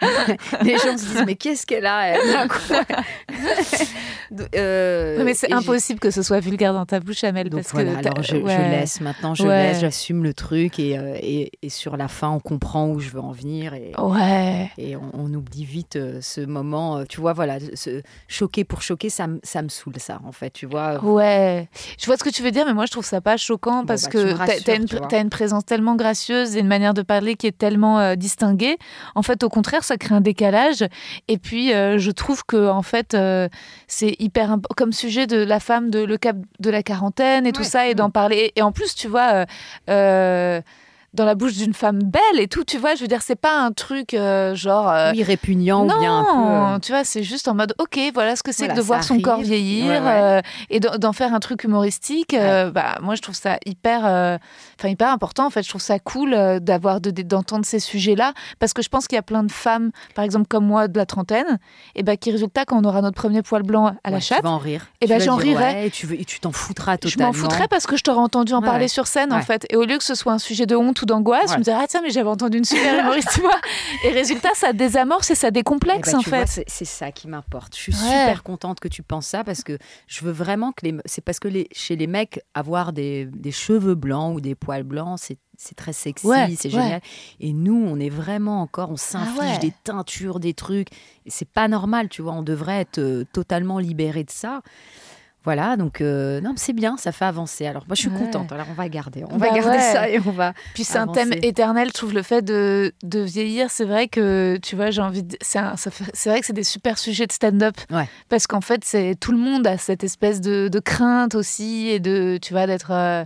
[LAUGHS] les gens se disent, mais qu'est-ce qu'elle a elle? [LAUGHS] Euh, mais c'est j'ai- impossible que ce soit vulgaire dans ta bouche, Amel. Donc parce voilà, que alors je, laisse maintenant, je Ouais. laisse, j'assume le truc et, euh, et, et sur la fin, on comprend où je veux en venir et, Ouais. et on, on oublie vite euh, ce moment. euh, Tu vois, voilà, ce, choquer pour choquer, ça, me- ça me saoule ça, en fait, tu vois. Ouais, je vois ce que tu veux dire, mais moi je trouve ça pas choquant parce bah, que une, tu t'as une présence tellement gracieuse et une manière de parler qui est tellement euh, distinguée. En fait, au contraire, ça crée un décalage. Et puis, euh, je trouve que en fait, euh, c'est hyper comme sujet de la femme, de le cap de la quarantaine et tout ça, et d'en parler. Et en plus, tu vois. Dans la bouche d'une femme belle et tout, tu vois, je veux dire, c'est pas un truc euh, genre. euh, oui, répugnant non, ou bien un peu. euh, tu vois, c'est juste en mode, ok, voilà ce que c'est Voilà, que de voir son corps vieillir Ouais, ouais. euh, et d'en faire un truc humoristique. euh, bah, moi, je trouve ça hyper, enfin hyper important. En fait, je trouve ça cool d'avoir de- d'entendre ces sujets-là parce que je pense qu'il y a plein de femmes, par exemple comme moi de la trentaine, et bah, qui résultat quand on aura notre premier poil blanc à la chatte. Tu vas en rire. Tu ben, j'en ouais, et tu veux- et tu t'en foutras Je totalement. m'en foutrais parce que je t'aurais entendu en parler sur scène en fait. Et au lieu que ce soit un sujet de honte ou d'angoisse, je me disais, ah tiens, mais j'avais entendu une super humoriste, vois. Et résultat, ça désamorce et ça Eh décomplexe ben, en fait. c'est ça qui m'importe. Je suis Ouais. super contente que tu penses ça parce que je veux vraiment que les. C'est parce que les, chez les mecs, avoir des, des cheveux blancs ou des poils blancs, c'est c'est très sexy, Ouais, c'est ouais. génial. Et nous, on est vraiment encore, on s'inflige Ah ouais. des teintures, des trucs. C'est pas normal, tu vois. On devrait être euh, totalement libéré de ça. Voilà, donc euh, non, c'est bien, ça fait avancer. Alors moi, je suis Ouais. contente. Alors on va garder, on Bah va garder ouais. ça et on va. Puis c'est un thème éternel, je trouve, le fait de, de vieillir. C'est vrai que, tu vois, j'ai envie de. C'est vrai que c'est des super sujets de stand-up. Ouais. Parce qu'en fait, c'est tout le monde a cette espèce de, de crainte aussi et de, tu vois, d'être. euh,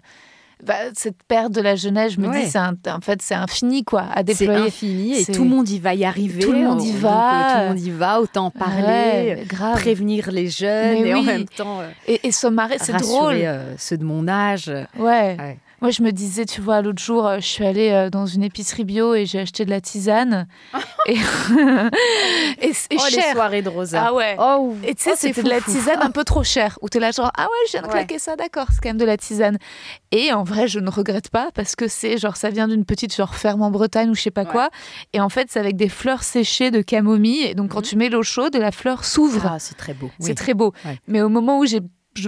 bah, cette perte de la jeunesse, je me Ouais. dis, c'est un- en fait, c'est infini, quoi, à C'est déployer. infini et C'est- tout le monde y va y arriver. Tout le monde y va. euh, tout le monde y va, autant parler. Ouais, prévenir les jeunes Mais et en même temps euh, Et, et se marrer, c'est drôle. euh, ceux de mon âge. Ouais. Ouais. Moi, je me disais, tu vois, l'autre jour, euh, je suis allée euh, dans une épicerie bio et j'ai acheté de la tisane. [LAUGHS] et [LAUGHS] et c'est oh, les soirées de Rosa. Ah ouais. Oh, Et tu sais, oh, c'est c'était de la tisane un peu trop chère. Où t'es là, genre, ah ouais, je viens de Ouais. claquer ça, d'accord, c'est quand même de la tisane. Et en vrai, je ne regrette pas parce que c'est genre, ça vient d'une petite genre ferme en Bretagne ou je sais pas Ouais. quoi. Et en fait, c'est avec des fleurs séchées de camomille. Et donc, quand Mhm. tu mets l'eau chaude, la fleur s'ouvre. Ah, c'est très beau. C'est Oui. très beau. Ouais. Mais au moment où j'ai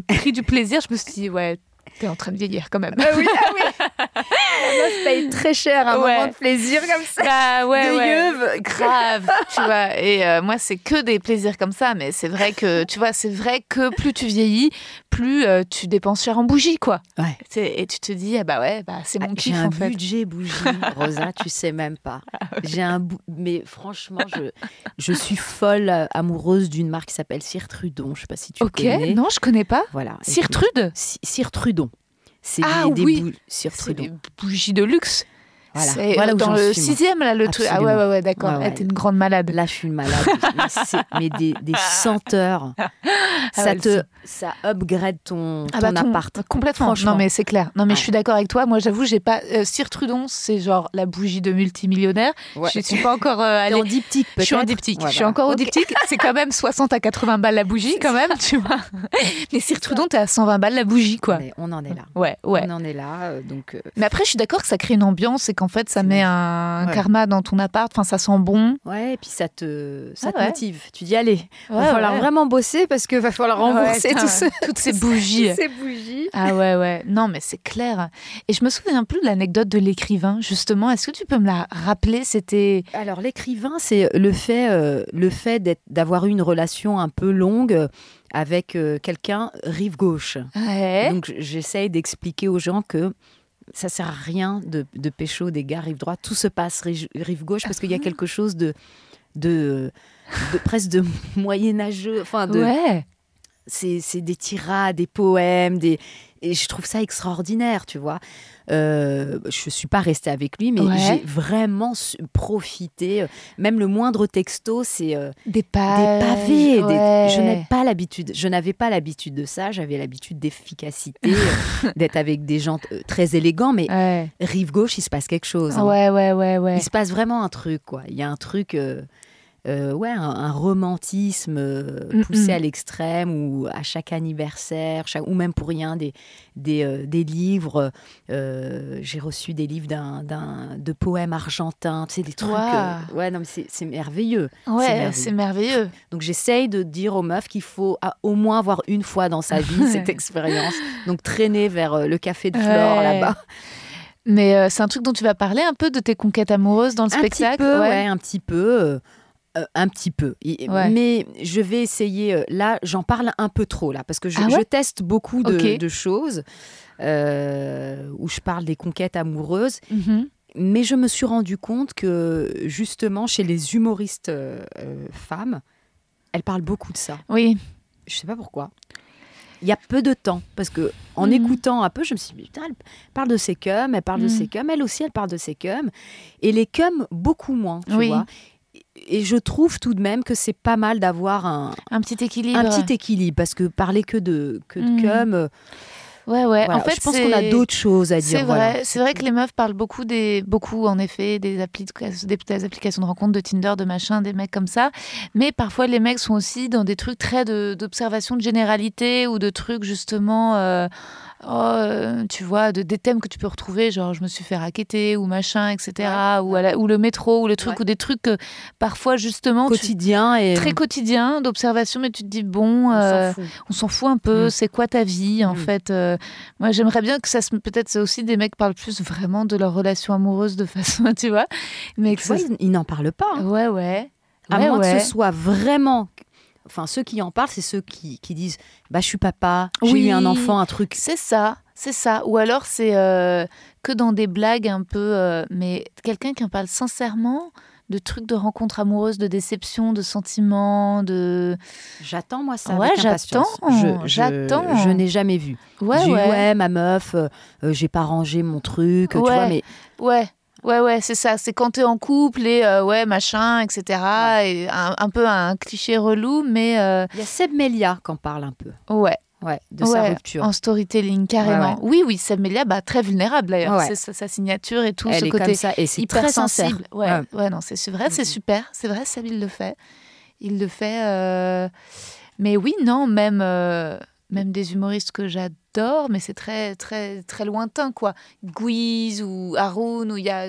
pris du plaisir, je me suis dit, ouais, t'es en train de vieillir quand même. Ah oui, ah oui. [LAUGHS] Meuf paye très cher un Ouais. moment de plaisir comme ça. Bah ouais, de ouais. yeuve. grave, tu vois. Et euh, moi, c'est que des plaisirs comme ça, mais c'est vrai que, tu vois, c'est vrai que plus tu vieillis, plus euh, tu dépenses cher en bougies, quoi. Ouais. Et tu te dis, ah bah ouais, bah c'est mon Ah, J'ai kiff un en fait. budget bougie, [LAUGHS] Rosa, tu sais même pas. J'ai un bou- mais franchement, je, je suis folle euh, amoureuse d'une marque qui s'appelle Cire Trudon. Je sais pas si tu Ok, connais. non, je connais pas. Voilà. Et Cire C'est Ah des, oui. bou- c'est Trudon. des bougies de luxe. Voilà. C'est Voilà dans le suis, sixième, là, le truc. Ah ouais, ouais, ouais, d'accord. Ouais, ouais. Eh, T'es une grande malade. Là, je suis une malade. [LAUGHS] mais des, des senteurs. Ah ça ouais, te, ça upgrade ton, Ah ton bah, ton- appart. Complètement. Franchement. Non, mais c'est clair. Non, mais je Ouais. suis d'accord avec toi. Moi, j'avoue, j'ai pas. Euh, Cire Trudon, c'est genre la bougie de multimillionnaire. Ouais. Je suis pas encore euh, allée. en diptyque, Je suis en diptyque. Ouais, je suis encore au Ok. diptyque. C'est quand même 60 à 80 balles la bougie, quand même, tu vois. [LAUGHS] Mais Cire Trudon, t'es à 120 balles la bougie, quoi. Mais on en est là. Ouais, ouais. On en est là. euh, donc, euh, Mais après, je suis d'accord que ça crée une ambiance et qu'en fait, ça met un Ouais. karma dans ton appart. Enfin, ça sent bon. ouais, et puis ça te, ça Ah te ouais. motive. Tu dis, allez, il Ouais, va falloir vraiment bosser parce qu'il va falloir rembourser tout ce- toutes ces bougies. [LAUGHS] ces bougies. Ah ouais, ouais. Non, mais c'est clair. Et je me souviens plus de l'anecdote de l'écrivain, justement. Est-ce que tu peux me la rappeler? C'était. Alors l'écrivain, c'est le fait, euh, le fait d'avoir eu une relation un peu longue avec euh, quelqu'un rive gauche. Ouais. Donc j'essaye d'expliquer aux gens que ça sert à rien de, de pécho des gars rive droite. Tout se passe rive, gauche parce qu'il y a quelque chose de, de, de presque de [LAUGHS] moyenâgeux. Enfin, de, Ouais. c'est des tirades, des poèmes, des et je trouve ça extraordinaire, tu vois. Euh, je suis pas restée avec lui, mais Ouais. j'ai vraiment profité. Même le moindre texto, c'est euh, Des des pavés. des-. Je n'ai pas l'habitude. Je n'avais pas l'habitude de ça. J'avais l'habitude d'efficacité, euh, [LAUGHS] d'être avec des gens euh, très élégants. Mais Ouais. rive gauche, il se passe quelque chose. hein. ouais, ouais, ouais, ouais. Il se passe vraiment un truc, quoi. Il y a un truc, euh, euh, ouais, un, un romantisme euh, Mm, poussé mm. à l'extrême, ou à chaque anniversaire, chaque- ou même pour rien, des, des, euh, des livres. J'ai reçu des livres d'un, d'un- de poèmes argentins, tu sais, des trucs. Ouais, non, mais c'est, merveilleux. Ouais, c'est merveilleux. Donc j'essaye de dire aux meufs qu'il faut ah, au moins avoir une fois dans sa vie cette expérience. Donc traîner vers le café de Flore Ouais. là-bas. Mais c'est un truc dont tu vas parler un peu de tes conquêtes amoureuses dans le Un spectacle? petit peu, ouais. un petit peu. Euh, un petit peu. Ouais. Mais je vais essayer. euh, Là, j'en parle un peu trop, là, parce que je, Ah ouais je teste beaucoup de, choses euh, où je parle des conquêtes amoureuses. Mhm. Mais je me suis rendu compte que, justement, chez les humoristes euh, femmes, elles parlent beaucoup de ça. Oui, Je sais pas pourquoi. Il y a peu de temps, parce que en Mhm. écoutant un peu, je me suis dit, putain, elle parle de ses cums, elle parle de Mhm. ses cums, elle aussi, elle parle de ses cums. Et les cums, beaucoup moins, tu Oui. vois. Et je trouve tout de même que c'est pas mal d'avoir un, un petit équilibre. un petit équilibre, parce que parler que de, que de Mhm. cum, euh, Ouais, ouais. voilà, en fait, je pense qu'on a d'autres choses à dire. C'est voilà. vrai, c'est vrai que les meufs parlent beaucoup des, beaucoup en effet des, applis, des, des applications de rencontre, de Tinder, de machin, des mecs comme ça. Mais parfois les mecs sont aussi dans des trucs très de- d'observation de, généralité ou de trucs justement, euh, oh, euh, tu vois, de, des thèmes que tu peux retrouver, genre je me suis fait raqueter ou machin, etc. Ouais, ou, à la- ou le métro ou le truc Ouais. ou des trucs que parfois justement tu- Quotidien et très quotidien d'observation, mais tu te dis bon. on euh, s'en fout. s'en fout un peu, Mm. c'est quoi ta vie en Mm. fait euh, Moi j'aimerais bien que ça se peut-être c'est aussi des mecs parlent plus vraiment de leur relation amoureuse de [LAUGHS] façon, tu vois, mais que ça- ils, ils n'en parlent pas. hein. ouais ouais. À Ouais, moins ouais. que ce soit vraiment. Enfin, ceux qui en parlent, c'est ceux qui, qui disent Bah, je suis papa, j'ai Oui. eu un enfant, un truc. C'est ça, c'est ça. Ou alors c'est euh, que dans des blagues un peu, euh, mais quelqu'un qui en parle sincèrement de trucs de rencontres amoureuses, de déception, de sentiments, de J'attends, moi, ça. Ouais, avec impatience. j'attends, Je- je- j'attends. Je, n'ai jamais vu. ouais ouais. ouais, ma meuf, euh, j'ai pas rangé mon truc, tu Ouais. vois, mais Ouais, ouais, ouais, c'est ça. C'est quand t'es en couple et euh, ouais, machin, etc. Et un, un peu un cliché relou, mais euh, il y a Seb Melia qui en parle un peu. ouais, Ouais, de sa rupture. en storytelling carrément. Ouais. Oui, oui, Sam Melia, bah très vulnérable d'ailleurs. C'est sa, sa signature et tout, Elle ce est côté comme ça et c'est hyper très sensible. Ouais, Ouais. non, c'est vrai, c'est super, c'est vrai, Sam il le fait, il le fait. euh, Mais oui, non, même. Même des humoristes que j'adore, mais c'est très très très lointain quoi. Guiz ou Haroun où il y a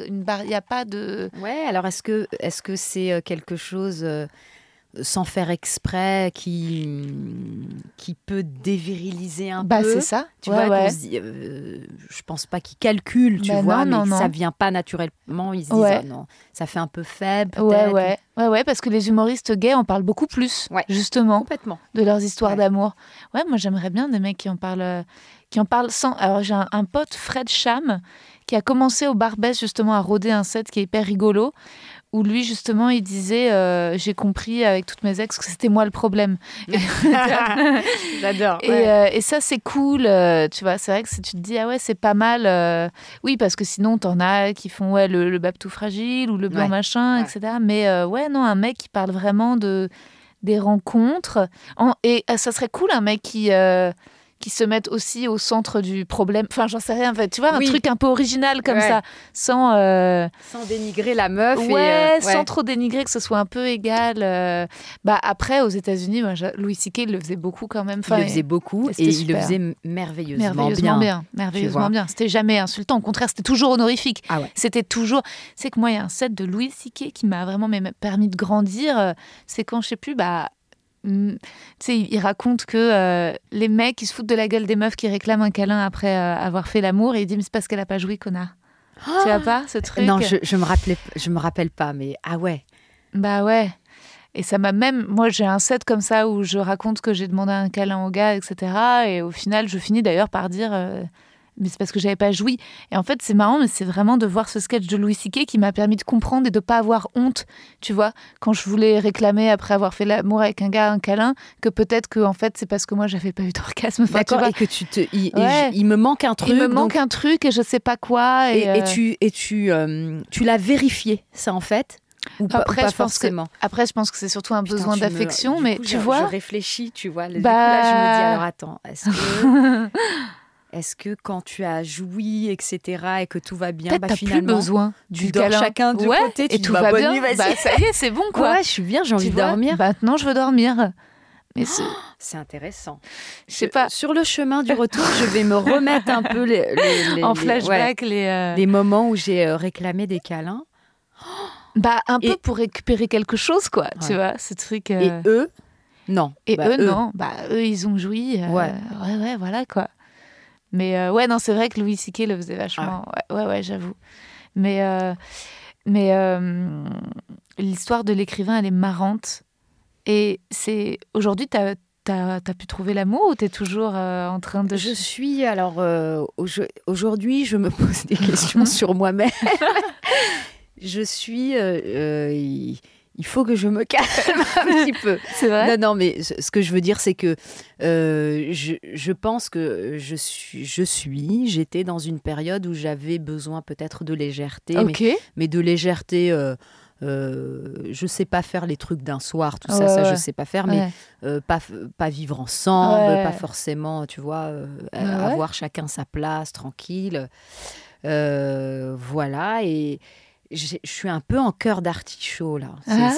a pas de. Ouais, alors est-ce que que c'est euh, quelque chose euh, sans faire exprès qui qui peut déviriliser un Bah peu c'est ça. Tu Ouais, vois, qu'on ouais. se dit, euh, je pense pas qu'ils calculent, tu Bah vois, non, mais non, ça non. vient pas naturellement. Ils se disent, oh non, ça fait un peu faible, Ouais, ouais, ouais, ouais, parce que les humoristes gays en parlent beaucoup plus, justement, Complètement. de leurs histoires d'amour. Ouais, moi j'aimerais bien des mecs qui en parlent, euh, qui en parlent sans. Alors j'ai un, un pote, Fred Cham, qui a commencé au Barbès justement à rôder un set qui est hyper rigolo, où lui justement il disait, euh, j'ai compris avec toutes mes ex que c'était moi le problème. [LAUGHS] J'adore. Et, euh, et ça, c'est cool. euh, tu vois, c'est vrai que si tu te dis, ah ouais, c'est pas mal. oui, parce que sinon, t'en as qui font ouais, le, le tout fragile ou le blanc Ouais. machin, Ouais. etc. Mais ouais, non, un mec qui parle vraiment de des rencontres. En- et ça serait cool, un mec qui. Qui se mette aussi au centre du problème. Enfin, j'en sais rien. En fait, tu vois, un Oui. truc un peu original comme Ouais. ça, sans. euh, Sans dénigrer la meuf. et, Ouais, euh, sans trop dénigrer, que ce soit un peu égal. euh. Bah après, aux États-Unis, Louis C.K. il le faisait beaucoup quand même. Il Enfin, le faisait beaucoup c'était et il le faisait merveilleusement, merveilleusement bien. bien, merveilleusement bien. C'était jamais insultant, au contraire, c'était toujours honorifique. Ah ouais. C'était toujours. C'est que moi, il y a un set de Louis C.K. qui m'a vraiment permis de grandir. C'est quand je sais plus, bah. Hum, Tu sais, il raconte que euh, les mecs, ils se foutent de la gueule des meufs qui réclament un câlin après euh, avoir fait l'amour et il dit, mais c'est parce qu'elle a pas joui, connard. tu vois pas ce truc Non, je, je me rappelais, je me rappelle pas, mais ah ouais. Bah ouais. Et ça m'a même. Moi, j'ai un set comme ça où je raconte que j'ai demandé un câlin au gars, etc. Et au final, je finis d'ailleurs par dire. euh, mais c'est parce que j'avais pas joui. Et en fait, c'est marrant, mais c'est vraiment de voir ce sketch de Louis C.K. qui m'a permis de comprendre et de pas avoir honte, tu vois, quand je voulais réclamer après avoir fait l'amour avec un gars un câlin, que peut-être que en fait c'est parce que moi j'avais pas eu d'orgasme. Enfin, D'accord. Et que tu te, il, et Ouais. je- il me manque un truc. il me donc- manque un truc et je sais pas quoi. Et, Et, et euh, tu, et tu, euh, tu l'as vérifié, ça en fait? Ou pas, Après, pas je pense que- après, je pense que c'est surtout un Putain, besoin me- d'affection, mais coup, tu je- vois? Je réfléchis, tu vois. Du coup, Bah- là, je me dis, alors attends, est-ce que, [LAUGHS] est-ce que quand tu as joui, etc., et que tout va bien, bah, t'as plus finalement, besoin du câlin. chacun de ouais, côté, tu et dis, tout bah, va bonne bien. nuit. Bah, ça y est, c'est bon quoi. Ouais, je suis bien, j'ai envie de dormir. Maintenant, je veux dormir. Mais c'est- C'est intéressant. je sais pas. Sur le chemin du retour, je vais me remettre un peu les, les- [LAUGHS] les- en flashback, les. ouais, euh, les moments où j'ai euh, réclamé des câlins. Bah, un peu Et- pour récupérer quelque chose, quoi. Tu vois, ce truc. Et euh, eux, non. Et Bah, eux, non. Bah, eux, ils ont joui. euh, Ouais. ouais, ouais, voilà, quoi. Mais euh, ouais, non, c'est vrai que Louis C.K. le faisait vachement. Ouais, ouais, ouais, j'avoue. Mais, euh, mais euh, l'histoire de l'écrivain, elle est marrante. Et c'est aujourd'hui, tu as, pu trouver l'amour ou tu es toujours euh, en train de... Je suis, alors, aujourd'hui, je me pose des [LAUGHS] questions sur moi-même. [LAUGHS] je suis... il faut que je me calme [LAUGHS] un petit peu. [LAUGHS] C'est vrai. Non, non, mais ce que je veux dire, c'est que euh, je, je, pense que je suis, je suis, j'étais dans une période où j'avais besoin peut-être de légèreté, mais, mais, de légèreté. Euh, euh, je sais pas faire les trucs d'un soir, tout ça, ça je sais pas faire, mais euh, pas, pas vivre ensemble, pas forcément, tu vois, avoir chacun sa place, tranquille. voilà, et, je suis un peu en cœur d'artichaut là. Ah.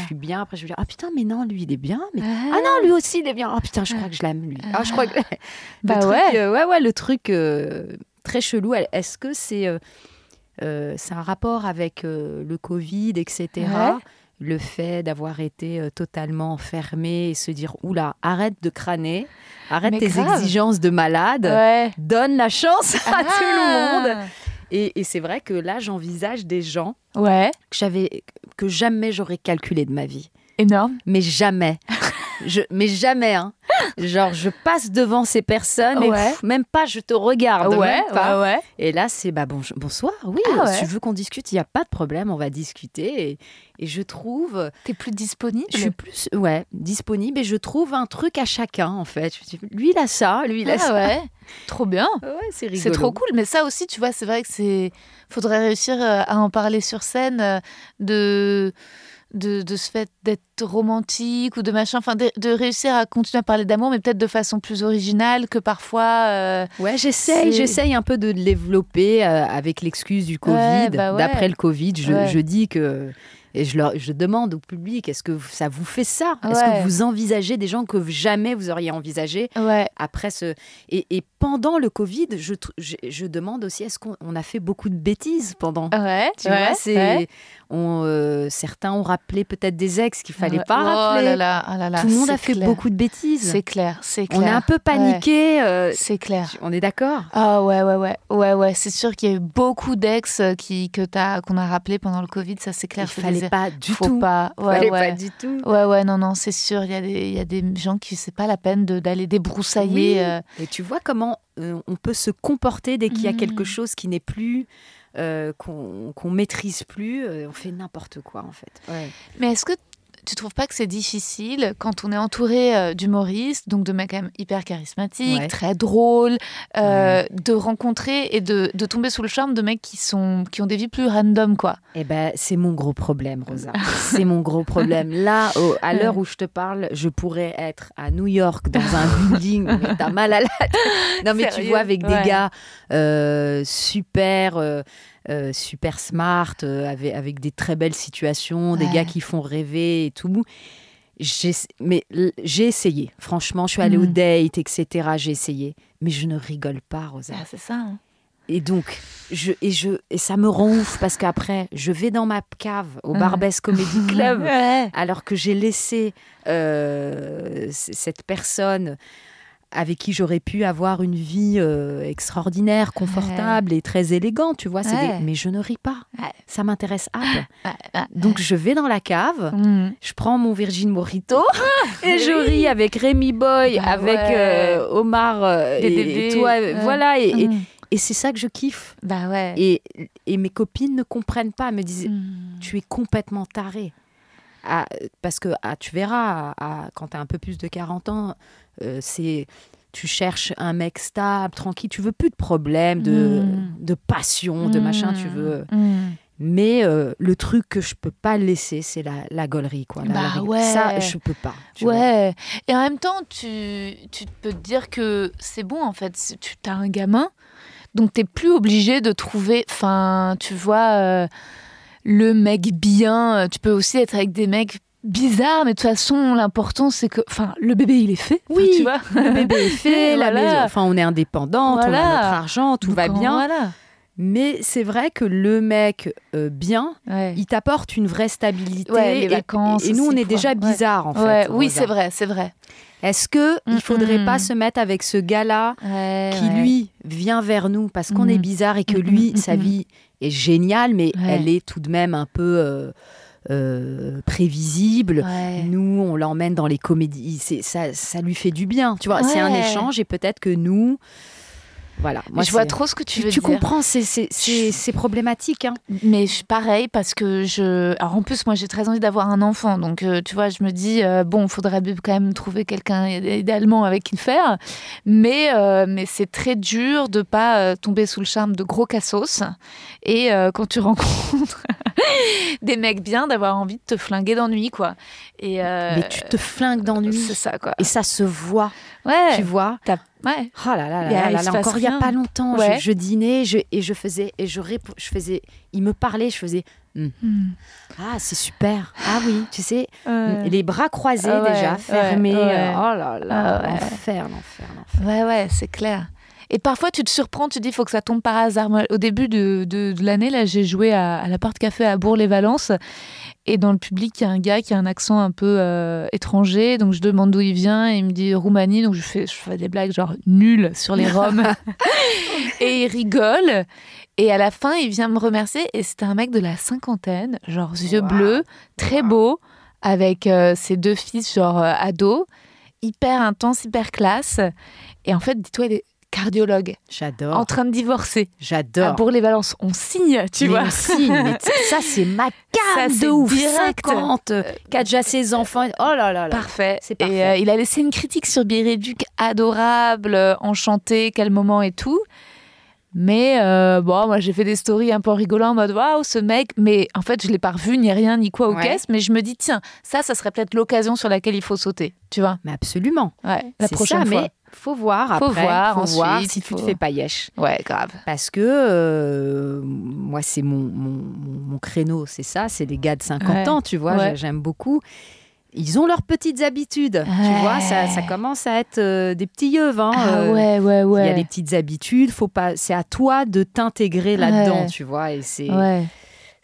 Je suis bien. Après, je vais dire ah putain, mais non, lui il est bien. Mais ah, ah non, lui aussi il est bien. Ah putain, je crois que je l'aime lui. Ah, je crois que [LAUGHS] bah truc, ouais. Euh, ouais, ouais, le truc euh, très chelou. Est-ce que c'est euh, c'est un rapport avec le Covid, etc. Le fait d'avoir été totalement fermé et se dire oula, arrête de crâner, arrête tes exigences de malade, donne la chance à tout le monde. Et, c'est vrai que là, j'envisage des gens ouais. que, j'avais, que jamais j'aurais calculé de ma vie. Énorme. Mais jamais. Je, mais jamais, hein. Genre, je passe devant ces personnes et même pas je te regarde. Ouais, pas. Ouais, et là, c'est bah, bon, bonsoir, oui, ah si tu veux qu'on discute, il n'y a pas de problème, on va discuter. Et, et je trouve. T'es plus disponible? Je suis plus, ouais, disponible et je trouve un truc à chacun, en fait. Lui, il a ça, lui, il a ah, ça. ouais. [LAUGHS] Trop bien. Ouais, c'est rigolo. C'est trop cool. Mais ça aussi, tu vois, c'est vrai que c'est. Faudrait réussir euh, à en parler sur scène, euh, de de, de ce fait d'être romantique ou de machin, enfin de, réussir à continuer à parler d'amour, mais peut-être de façon plus originale que parfois. Euh, ouais, j'essaye, j'essaye un peu de développer euh, avec l'excuse du Covid. Bah D'après le Covid, je, je dis que et je, leur, je demande au public, est-ce que ça vous fait ça? Est-ce que vous envisagez des gens que jamais vous auriez envisagé après ce... Et, et, pendant le Covid, je, je, je demande aussi, est-ce qu'on a fait beaucoup de bêtises pendant? Ouais, tu vois, c'est... On, euh, certains ont rappelé peut-être des ex qu'il fallait pas oh rappeler. Là là, oh là là, Tout le monde a fait beaucoup de bêtises. C'est clair, c'est clair. On est un peu paniqué. Euh, c'est clair. On est d'accord? Ah ouais, ouais, ouais, ouais, ouais. C'est sûr qu'il y a eu beaucoup d'ex euh, qui que qu'on a rappelé pendant le Covid. Ça, c'est clair. Il fallait pas du Faut tout. Pas. Ouais, fallait pas du tout. Ouais, ouais, non, non, c'est sûr. Il y a des, y a des gens qui c'est pas la peine d'aller débroussailler. Et tu vois comment on peut se comporter dès qu'il y a quelque mmh. chose qui n'est plus euh, qu'on maîtrise plus, euh, on fait n'importe quoi en fait. Mais est-ce que tu trouves pas que c'est difficile quand on est entouré euh, d'humoristes, donc de mecs quand même hyper charismatiques, très drôles, euh, de rencontrer et de, de, tomber sous le charme de mecs qui, sont, qui ont des vies plus random, quoi Eh ben, c'est mon gros problème, Rosa. [LAUGHS] c'est mon gros problème. Là, à l'heure où je te parle, je pourrais être à New York dans un [LAUGHS] building, mais t'as mal à la. Non, mais tu vois, avec des gars euh, super euh, super smart, euh, avec, avec, des très belles situations, des gars qui font rêver et tout. Mais j'ai essayé, franchement, je suis allée au mm. date, etc. J'ai essayé, mais je ne rigole pas, Rosa. Ah, c'est ça. Hein. Et donc, je, et, je, et ça me rend ouf parce qu'après, je vais dans ma cave au Barbès Comedy Club [LAUGHS] alors que j'ai laissé euh, cette personne avec qui j'aurais pu avoir une vie euh, extraordinaire, confortable et très élégante, tu vois. Mais je ne ris pas. Ça m'intéresse. [LAUGHS] Donc je vais dans la cave, mm. je prends mon Virgin Morito [LAUGHS] et je ris avec Rémi Boy, bah avec euh, Omar euh, et, toi. Voilà. Mm. Et, c'est ça que je kiffe. Bah ouais. Et, et mes copines ne comprennent pas, me disent mm. Tu es complètement taré. Ah, parce que ah, tu verras, quand tu as un peu plus de 40 ans, euh, c'est tu cherches un mec stable, tranquille, tu veux plus de problèmes, de, hmm. de passion, de machin, tu veux. Hmm. Hmm. Mais euh, le truc que je peux pas laisser, c'est la, la gaulerie, quoi. bah ouais. Ça, je peux pas. Ouais. Et en même temps, tu, tu peux te dire que c'est bon, en fait. Tu as un gamin, donc tu n'es plus obligé de trouver. Enfin, tu vois. Euh, le mec bien, tu peux aussi être avec des mecs bizarre, mais de toute façon, l'important, c'est que, enfin, le bébé, il est fait. Oui, tu vois. Le bébé est [LAUGHS] fait, la maison, enfin, on est indépendante, on a notre argent, tout va bien. Voilà. Mais c'est vrai que le mec euh, bien, il t'apporte une vraie stabilité. les vacances. Et, nous, on est déjà bizarre en fait. Oui, c'est vrai, c'est vrai. Est-ce que il faudrait pas se mettre avec ce gars-là qui lui vient vers nous parce qu'on est bizarre et que lui, sa vie est géniale, mais elle est tout de même un peu. Euh, euh, prévisible. Nous, on l'emmène dans les comédies. Ça, ça lui fait du bien. Tu vois, c'est un échange et peut-être que nous, voilà. Moi, je vois trop ce que tu Tu, veux tu dire. comprends, c'est c'est- c'est- c'est problématique. Hein. Mais je, pareil, parce que je. Alors en plus, moi, j'ai très envie d'avoir un enfant. Donc, euh, tu vois, je me dis, euh, bon, il faudrait quand même trouver quelqu'un idéalement avec qui le faire. Mais, euh, mais c'est très dur de pas tomber sous le charme de gros cassos. Et quand tu [LAUGHS] rencontres [LAUGHS] des mecs bien, d'avoir envie de te flinguer d'ennui, quoi. Et, euh, Mais tu te flingues d'ennui. C'est ça, quoi. Et ça se voit, Ouais. tu vois. t'as- ouais. Oh là là là là encore il y a pas longtemps, je- Ouais. je, dînais je, et je faisais et je je faisais, il me parlait, je faisais Hmm. ah c'est super, ah oui, tu sais, les bras croisés Ah ouais, déjà, fermés, ouais. oh là là, Ah l'enfer, l'enfer, l'enfer. Ouais, ouais, c'est clair. Et parfois, tu te surprends, tu te dis, il faut que ça tombe par hasard. Moi, au début de, de- de l'année, là, j'ai joué à, à la Porte Café à Bourg-les-Valences. Et dans le public, il y a un gars qui a un accent un peu euh, étranger. Donc, je demande d'où il vient. Et il me dit Roumanie. Donc, je fais, je fais des blagues genre nulles sur les Roms. [LAUGHS] et il rigole. Et à la fin, il vient me remercier. Et c'était un mec de la cinquantaine, genre yeux Wow. bleus, très beau, avec euh, ses deux fils, genre euh, ados, hyper intense, hyper classe. Et en fait, dis-toi, il est cardiologue, J'adore, en train de divorcer. J'adore. Bourg-les-Valences, on signe, tu Mais vois. mais [LAUGHS] t- ça c'est ma Ça, c'est de ouf, direct. 50, qui a déjà ses enfants, oh là là là. Parfait. C'est Et parfait. euh, il a laissé une critique sur Biréduc adorable, euh, enchanté, quel moment et tout. Mais euh, bon, moi j'ai fait des stories un peu rigolant en mode waouh, ce mec. Mais en fait, je l'ai pas revu ni rien ni quoi aux Ouais. caisses. Mais je me dis, tiens, ça, ça serait peut-être l'occasion sur laquelle il faut sauter. Tu vois Mais absolument. Ouais, la prochaine ça, fois. mais faut voir Faut après, voir faut voir ensuite, si il tu te faut- fais yesh. Ouais, grave. Parce que euh, moi, c'est mon, mon, mon- créneau, c'est ça, c'est les gars de 50 Ouais. ans, tu vois, Ouais. j'a- j'aime beaucoup. Ils ont leurs petites habitudes, tu Ouais. vois, ça, ça commence à être euh, des petits yeux, hein. Ah euh, ouais, ouais, ouais. Il y a les petites habitudes, faut pas, c'est à toi de t'intégrer là-dedans, Ouais. tu vois, et c'est Ouais,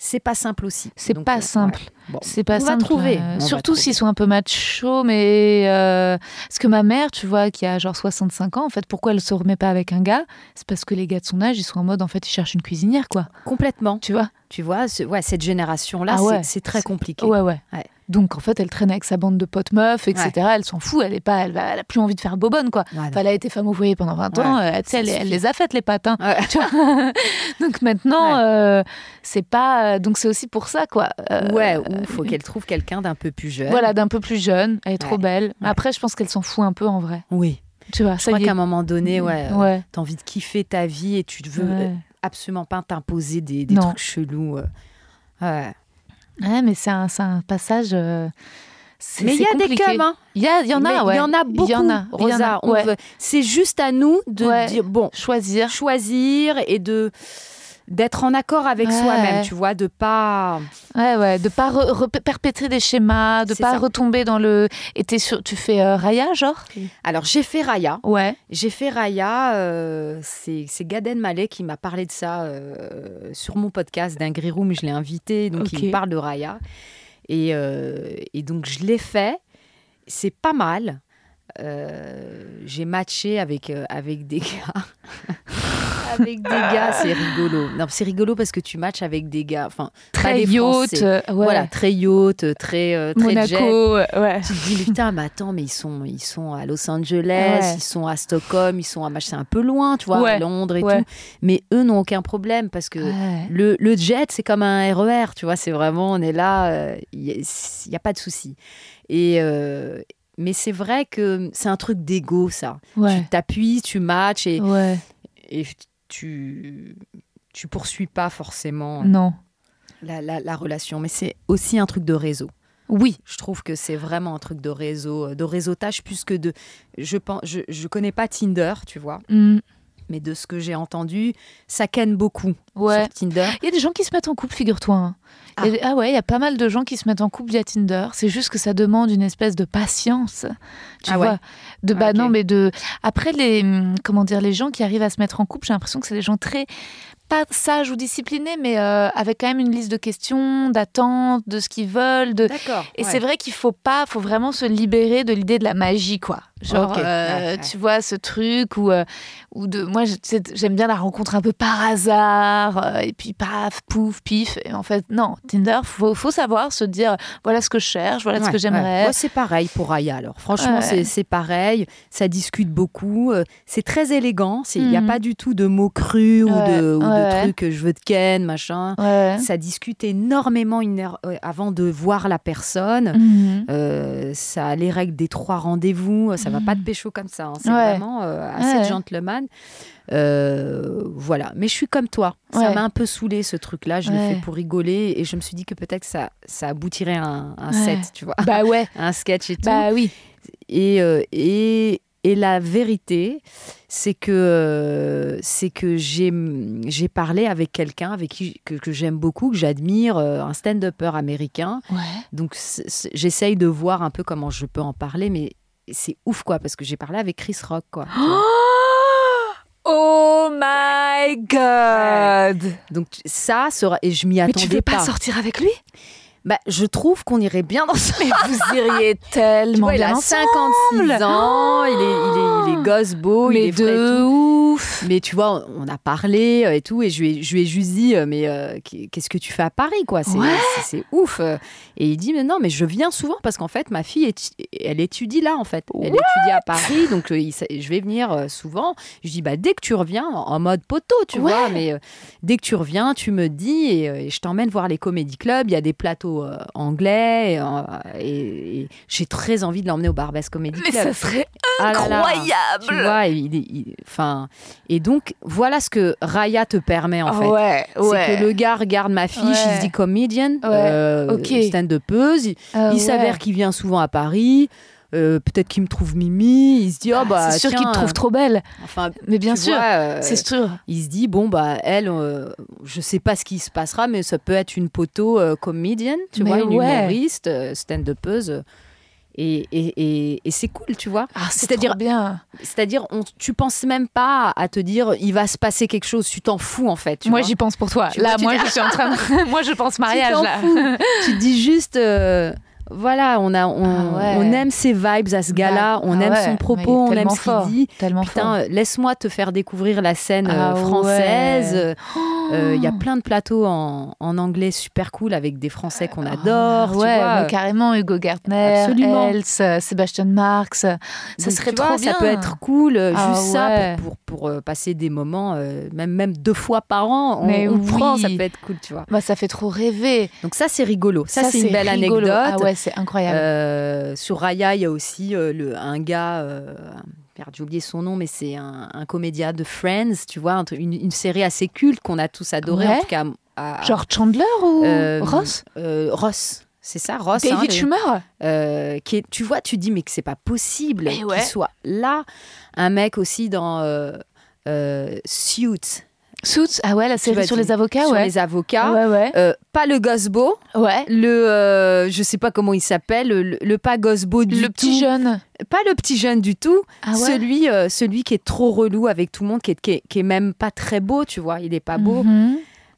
c'est pas simple aussi. c'est pas euh, simple. ouais. Bon. C'est pas On va simple. trouver, euh, on va surtout trouver. s'ils sont un peu machos, mais. euh, Parce que ma mère, tu vois, qui a genre 65 ans, en fait, pourquoi elle se remet pas avec un gars? C'est parce que les gars de son âge, ils sont en mode, en fait, ils cherchent une cuisinière, quoi. Complètement, Tu vois? Tu vois, ce- ouais, cette génération-là, Ah ouais. c'est- c'est très compliqué. Ouais, ouais, Ouais. Donc, en fait, elle traîne avec sa bande de potes meufs, etc. Elle s'en fout, elle est pas, elle, a plus envie de faire bobonne, quoi. Voilà. Enfin, elle a été femme au foyer pendant 20 ans, euh, elle, les a faites, les pattes. hein. Ouais. Tu vois [LAUGHS] donc maintenant, euh, c'est pas. Donc c'est aussi pour ça, quoi. Euh, Ouais, ou faut qu'elle trouve quelqu'un d'un peu plus jeune. Voilà, d'un peu plus jeune, elle est trop belle. Après, je pense qu'elle s'en fout un peu en vrai. Oui. Tu vois, Je ça crois qu'à un moment donné, ouais, euh, Ouais. t'as envie de kiffer ta vie et tu ne veux euh, absolument pas t'imposer des, des trucs chelous. euh. Ouais. Ouais, mais c'est un, un passage. euh, c'est- Mais il y a des compliqué. cums, hein. Il y, a- y en Mais a, ouais. Il y en a beaucoup, y en a, Rosa. ouais. C'est juste à nous de Ouais. dire, bon, Choisir. choisir et de d'être en accord avec Ouais. soi-même, tu vois, de pas... Ouais, ouais. De pas re- re- perpétrer des schémas, de pas ça. retomber dans le. Et sur... tu fais euh, Raya, genre? Alors, j'ai fait Raya. Ouais. J'ai fait Raya, euh, c'est Gaden Mallet qui m'a parlé de ça euh, sur mon podcast d'un Room, je l'ai invité, donc il me parle de Raya. Et, et donc je l'ai fait, c'est pas mal. J'ai matché avec, avec des gars. [LAUGHS] avec des gars, c'est rigolo. Non, c'est rigolo parce que tu matches avec des gars, enfin, Très yacht. Euh, ouais. Voilà, très yacht, très, euh, très jet. Monaco. euh, Ouais. Tu te dis, putain, mais attends, mais ils sont, ils sont à Los Angeles, Ouais. ils sont à Stockholm, ils sont à c'est un peu loin, tu vois, à Londres et tout. Mais eux n'ont aucun problème parce que le, le jet, c'est comme un RER, tu vois, c'est vraiment, on est là, il n'y a, pas de souci. Et. euh, mais c'est vrai que c'est un truc d'ego, ça. Ouais. Tu t'appuies, tu matches et, Ouais. et tu, tu poursuis pas forcément Non. la, la- la relation. Mais c'est aussi un truc de réseau. Oui. Je trouve que c'est vraiment un truc de réseau, euh, de réseautage plus que de. Je pense, je, je connais pas Tinder, tu vois, Mm. Mais de ce que j'ai entendu, ça ken beaucoup Ouais. sur Tinder. Il y a des gens qui se mettent en couple, figure-toi. hein. Ah. Ah ouais, il y a pas mal de gens qui se mettent en couple via Tinder. C'est juste que ça demande une espèce de patience. Tu Ah vois ouais De bah Ah, non, mais de après les hum, comment dire les gens qui arrivent à se mettre en couple, j'ai l'impression que c'est des gens très pas sage ou discipliné, mais euh, avec quand même une liste de questions, d'attentes, de ce qu'ils veulent. De... D'accord. Et c'est vrai qu'il faut pas, faut vraiment se libérer de l'idée de la magie, quoi. Genre, euh, tu vois, ce truc où, euh, où de, moi, j'aime bien la rencontre un peu par hasard, euh, et puis paf, pouf, pif. Et en fait, non, Tinder, faut, faut savoir se dire, voilà ce que je cherche, voilà ce que j'aimerais. ouais. Ouais, c'est pareil pour Aya alors. Franchement, c'est- pareil. Ça discute beaucoup. C'est très élégant. Il n'y a Mhm. pas du tout de mots crus ou de, ou de trucs je veux te ken, machin. Ça discute énormément une heure, avant de voir la personne. Euh, ça a les règles des trois rendez-vous. Ça va pas te pécho comme ça. hein. C'est Ouais. vraiment euh, assez Ouais. gentleman. Euh, voilà. Mais je suis comme toi. Ça Ouais. m'a un peu saoulé ce truc-là. Je l'ai fait pour rigoler et je me suis dit que peut-être ça, ça aboutirait à un, set, tu vois, Bah ouais, [LAUGHS] un sketch et tout. bah oui. Et, euh, et, et la vérité, c'est que, c'est que j'ai, j'ai parlé avec quelqu'un avec qui, que, que j'aime beaucoup, que j'admire, un stand-upper américain. Ouais. Donc j'essaye de voir un peu comment je peux en parler, mais c'est ouf quoi, parce que j'ai parlé avec Chris Rock quoi. tu vois. [GASPS] Oh my god Donc ça sera et je m'y Mais attendais tu veux pas, pas. sortir avec lui? Bah, je trouve qu'on irait bien dans ce Mais vous [LAUGHS] iriez Tu tellement vois, il bien a ensemble 56 ans, il est, il est, il est gosse beau, il Mais est frais de tout. Ouf Mais tu vois, on a parlé euh, et tout, et je lui ai, je lui ai juste dit, euh, mais euh, qu'est-ce que tu fais à Paris, quoi? C'est Ouais. ouf. Et il dit, mais non, mais je viens souvent parce qu'en fait, ma fille, elle étudie là, en fait. Elle What? étudie à Paris, donc je vais venir souvent. Je dis, bah dès que tu reviens, en mode poteau, tu Ouais. vois, mais euh, dès que tu reviens, tu me dis et, et je t'emmène voir les comédie clubs. Il y a des plateaux euh, anglais et, j'ai très envie de l'emmener au Barbès Comedy Mais Club. ça serait Ah là là. incroyable Tu vois, il, est- il- enfin, et donc voilà ce que Raya te permet en fait. Ouais, ouais. C'est que le gars regarde ma fiche, il se dit comedian, ok. stand-upeuse. Il, Ah il s'avère qu'il vient souvent à Paris. euh, Peut-être qu'il me trouve mimi. Il se dit, oh Ah, bah c'est sûr qu'il te trouve trop belle. Enfin, Mais bien sûr, euh, c'est sûr. il se dit, bon bah elle, euh, je sais pas ce qui se passera, mais ça peut être une poteau euh, comédienne, tu Mais vois, une ouais. humoriste, euh, stand-upeuse. Et, et, et, et c'est cool, tu vois. Ah, c'est C'est-à-dire- bien. C'est-à-dire, on, tu penses même pas à te dire il va se passer quelque chose. Tu t'en fous en fait. tu Moi, j'y pense pour toi. Tu là, vois, tu moi, je suis en train de... [LAUGHS] [LAUGHS] moi, je pense mariage, t'en là. [LAUGHS] tu te dis juste, euh, voilà, on a, on, Ah ouais. on aime ses vibes à ce gars-là, on Ah aime ouais, son propos, on aime ce qu'il dit. Tellement Putain, euh, laisse-moi te faire découvrir la scène euh, Ah française. ouais. Euh, Il y a plein de plateaux en, en anglais super cool avec des Français qu'on adore. tu vois. carrément, Hugo Gardner, Absolument. Else, euh, Sébastien Marx. Ça Donc, serait trop vois, bien. Ça peut être cool, euh, juste ça, pour, pour, pour, euh, passer des moments, euh, même, même deux fois par an, on, Mais on oui. prend, ça peut être cool, tu vois. Bah, ça fait trop rêver. Donc ça, c'est rigolo. Ça, c'est une belle rigolo. anecdote. Ouais, c'est incroyable. Euh, sur Raya, il y a aussi euh, le, un gars, euh, j'ai oublié son nom, mais c'est un, un comédien de Friends, tu vois, une, une série assez culte qu'on a tous adoré, Ouais. en tout cas. à- Genre Chandler ou euh, Ross? Ross. C'est ça, Ross. hein, David les- Schumer euh, qui est, tu vois, tu dis mais que c'est pas possible qu'il soit là. Un mec aussi dans euh, euh, Suits, Suits Ah ouais, la série vas sur les avocats, sur ouais. les avocats. Ouais, ouais. Euh, pas le Gosbo, Ouais. le euh, je sais pas comment il s'appelle, le, le pas Gosbo du Le petit tout. jeune. pas le petit jeune du tout, Ah ouais. celui euh, celui qui est trop relou avec tout le monde, qui est, qui est, qui est même pas très beau, tu vois, il est pas beau. Mhm.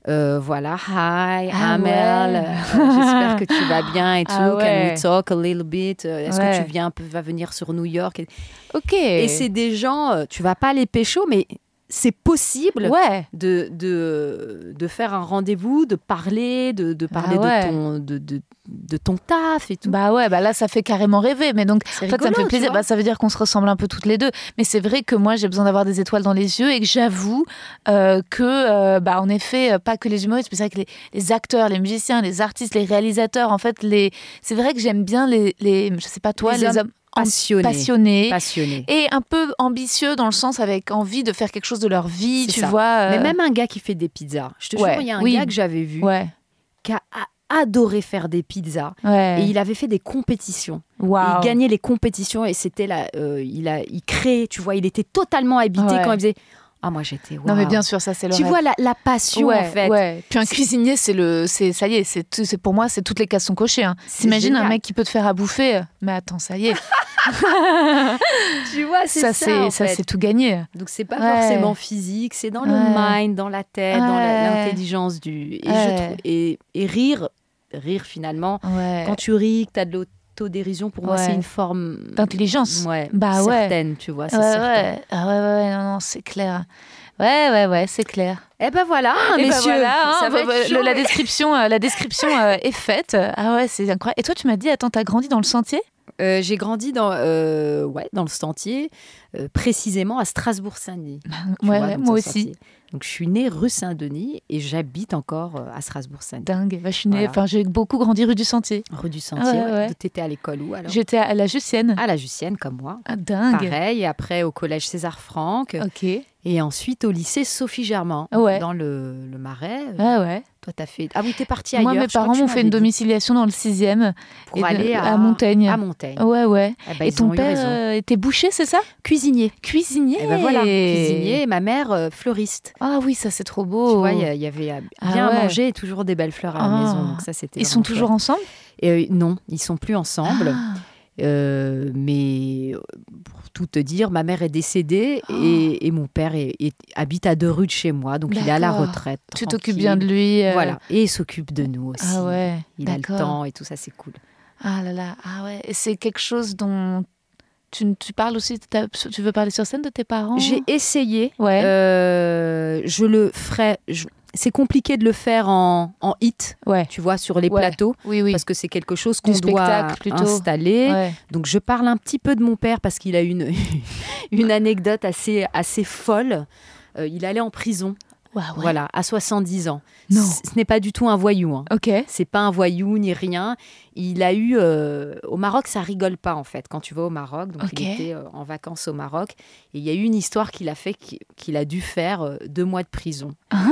Euh, voilà, hi, Ah Amel, ouais. j'espère que tu vas bien et [LAUGHS] tout. Ah Can we talk a little bit? Est-ce que tu viens un peu, va venir sur New York? Ok. et c'est des gens, tu vas pas les pécho, mais c'est possible Ouais. de, de, de faire un rendez-vous, de parler, de, de parler Ah ouais. de, ton, de, de, de ton taf et tout. Bah ouais, bah là ça fait carrément rêver. Mais donc, en fait, ça me fait plaisir. Bah, ça veut dire qu'on se ressemble un peu toutes les deux. Mais c'est vrai que moi j'ai besoin d'avoir des étoiles dans les yeux et que j'avoue euh, que, euh, bah en effet, euh, pas que les humoristes, mais c'est vrai que les, les acteurs, les musiciens, les artistes, les réalisateurs, en fait, les, c'est vrai que j'aime bien les, les, je sais pas toi, Les les, hommes hommes Passionné. passionnés. Passionné. Et un peu ambitieux dans le sens avec envie de faire quelque chose de leur vie, tu ça. vois. euh, Mais même un gars qui fait des pizzas. Je te Ouais, jure, il y a un oui. gars que j'avais vu Ouais, qui a adoré faire des pizzas. ouais. Et il avait fait des compétitions. Il gagnait les compétitions et c'était là, euh, il a, il créait, tu vois, il était totalement habité Ouais. quand il faisait Ah, moi, j'étais. Non, mais bien sûr, ça c'est le Tu rêve. vois la, la passion, ouais, en fait. ouais. Puis un cuisinier, c'est le, c'est ça y est, c'est, c'est pour moi, c'est toutes les cases sont cochées. Hein. T'imagines un mec qui peut te faire à bouffer, euh, mais attends, ça y est, [LAUGHS] Tu vois, c'est ça. ça c'est, ça tout gagné. Donc c'est pas Ouais. forcément physique, c'est dans le mind, dans la tête, dans l'intelligence du et, je Ouais. trouve- et, et rire, rire finalement. Ouais. Quand tu ris, que tu as de l'autodérision, pour moi Ouais. c'est une forme D'intelligence. ouais, Bah ouais. certaine, tu vois, c'est Ouais, certain. ouais. Ah ouais, ouais, ouais, non, non, c'est clair. Ouais, ouais, ouais, c'est clair. Eh ben voilà, Et ben messieurs, voilà, hein, ça va le- la description, euh, la description euh, est faite. Ah ouais, c'est incroyable. Et toi, tu m'as dit, attends, t'as grandi dans le sentier? Euh, J'ai grandi dans, euh, ouais, dans le Sentier, euh, précisément à Strasbourg-Saint-Denis. Ouais, vois, donc moi aussi. Sentier. Donc je suis née rue Saint-Denis et j'habite encore à Strasbourg-Saint-Denis. Dingue. Bah, je suis née, Voilà. j'ai beaucoup grandi rue du Sentier. Rue du Sentier. ouais, ouais. T'étais à l'école où alors? J'étais à la Jussienne. À la Jussienne, comme moi. Ah, dingue. Pareil, et après au collège César Franck, Ok. et ensuite au lycée Sophie Germain, Ouais. dans le, le Marais. Ah ouais. Toi, t'as fait. Ah oui, t'es partie ailleurs. Moi, mes parents m'ont fait une dit, domiciliation dans le sixième. pour et de- aller à, à Montaigne. À Montaigne. Ouais, ouais. Eh ben, et ton père euh, était boucher, c'est ça? Cuisinier. Cuisinier. Et ben voilà, cuisinier, et ma mère euh, fleuriste. Ah oui, ça c'est trop beau. Tu vois, il y, avait euh, Ah bien ouais. à manger et toujours des belles fleurs à la Ah. maison. Donc ça, c'était. Ils sont toujours chouette. ensemble? Et, euh, non, ils sont plus ensemble. Ah. Euh, mais pour tout te dire, ma mère est décédée Oh. et, et mon père est- est- habite à deux rues de chez moi, donc il est à la retraite. Tu t'occupes bien de lui. euh, Voilà, et il s'occupe de nous aussi. Ah ouais. Il a le temps et tout ça, c'est cool. Ah là là. Ah ouais. C'est quelque chose dont tu, tu parles aussi. Tu veux parler sur scène de tes parents? J'ai essayé, Ouais. euh, je le ferai. je- C'est compliqué de le faire en, en hit, Ouais. tu vois, sur les Ouais. plateaux, Oui, oui. parce que c'est quelque chose qu'on doit plutôt. installer. Ouais. Donc je parle un petit peu de mon père parce qu'il a une, [LAUGHS] une anecdote assez, assez folle. Euh, il allait en prison, ouais. voilà, à 70 ans. Non. Ce n'est pas du tout un voyou. Hein. Ok. C'est pas un voyou ni rien. Il a eu euh, au Maroc, ça rigole pas en fait. Quand tu vas au Maroc, donc Ok. il était euh, en vacances au Maroc, et il y a eu une histoire qu'il a fait qui- qu'il a dû faire euh, deux mois de prison. Ah.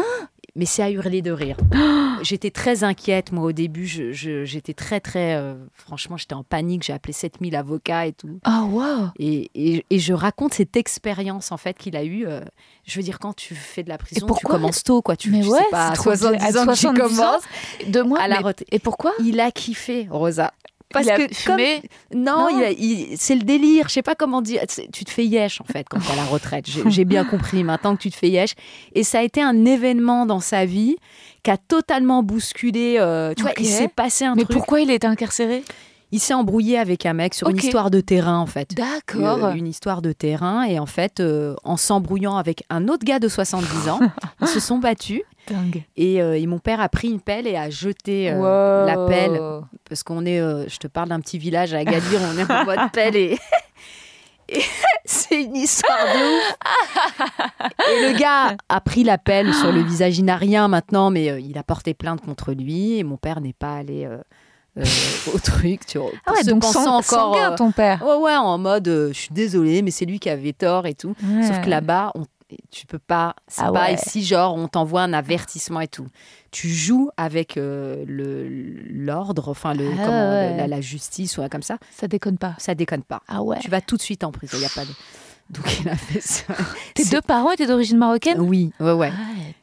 Mais c'est à hurler de rire. [GASPS] J'étais très inquiète, moi, au début. J'étais très, très. euh, franchement, j'étais en panique. J'ai appelé 7000 avocats et tout. Oh wow. Et, et- et je raconte cette expérience en fait qu'il a eue. euh, je veux dire, quand tu fais de la prison, tu commences tôt, quoi. Tu, Mais tu ouais, sais pas, à trop bien. 70 À ans tu 70 ans, commences. De moi. À la mais-. Et pourquoi? Il a kiffé, Rosa. Parce Il a que fumé comme- non, c'est le délire. Je sais pas comment dire. Tu te fais yesh en fait quand tu à la retraite. J'ai bien compris maintenant que tu te fais yesh. Et ça a été un événement dans sa vie qui a totalement bousculé. euh, tu vois, il s'est passé un Mais truc. pourquoi il a été incarcéré? Il s'est embrouillé avec un mec sur une histoire de terrain en fait. D'accord. Euh, une histoire de terrain et en fait euh, en s'embrouillant avec un autre gars de 70 ans ils se sont battus Dingue. et, euh, et mon père a pris une pelle et a jeté euh, Wow. la pelle parce qu'on est euh, je te parle d'un petit village à Agadir on est en mode [LAUGHS] pelle et, et [LAUGHS] c'est une histoire de ouf [LAUGHS] et le gars a pris la pelle sur le visage il n'a rien maintenant mais euh, il a porté plainte contre lui et mon père n'est pas allé euh, euh, au truc tu vois Ah ouais, se donc pensant sang, encore euh, ton père. Ouais, ouais, en mode, euh, je suis désolée, mais c'est lui qui avait tort et tout. Sauf que là-bas, on- tu peux pas. C'est Ah pas ouais. ici, genre, on t'envoie un avertissement et tout. Tu joues avec euh, le l'ordre, enfin, le, Ah comment, ouais. la, la justice ou comme ça. Ça déconne pas. Ça déconne pas. Ah ouais. Tu vas tout de suite en prison, il y a pas de. [LAUGHS] Donc, il a fait ça. Tes deux parents étaient d'origine marocaine? Oui, ouais, ouais.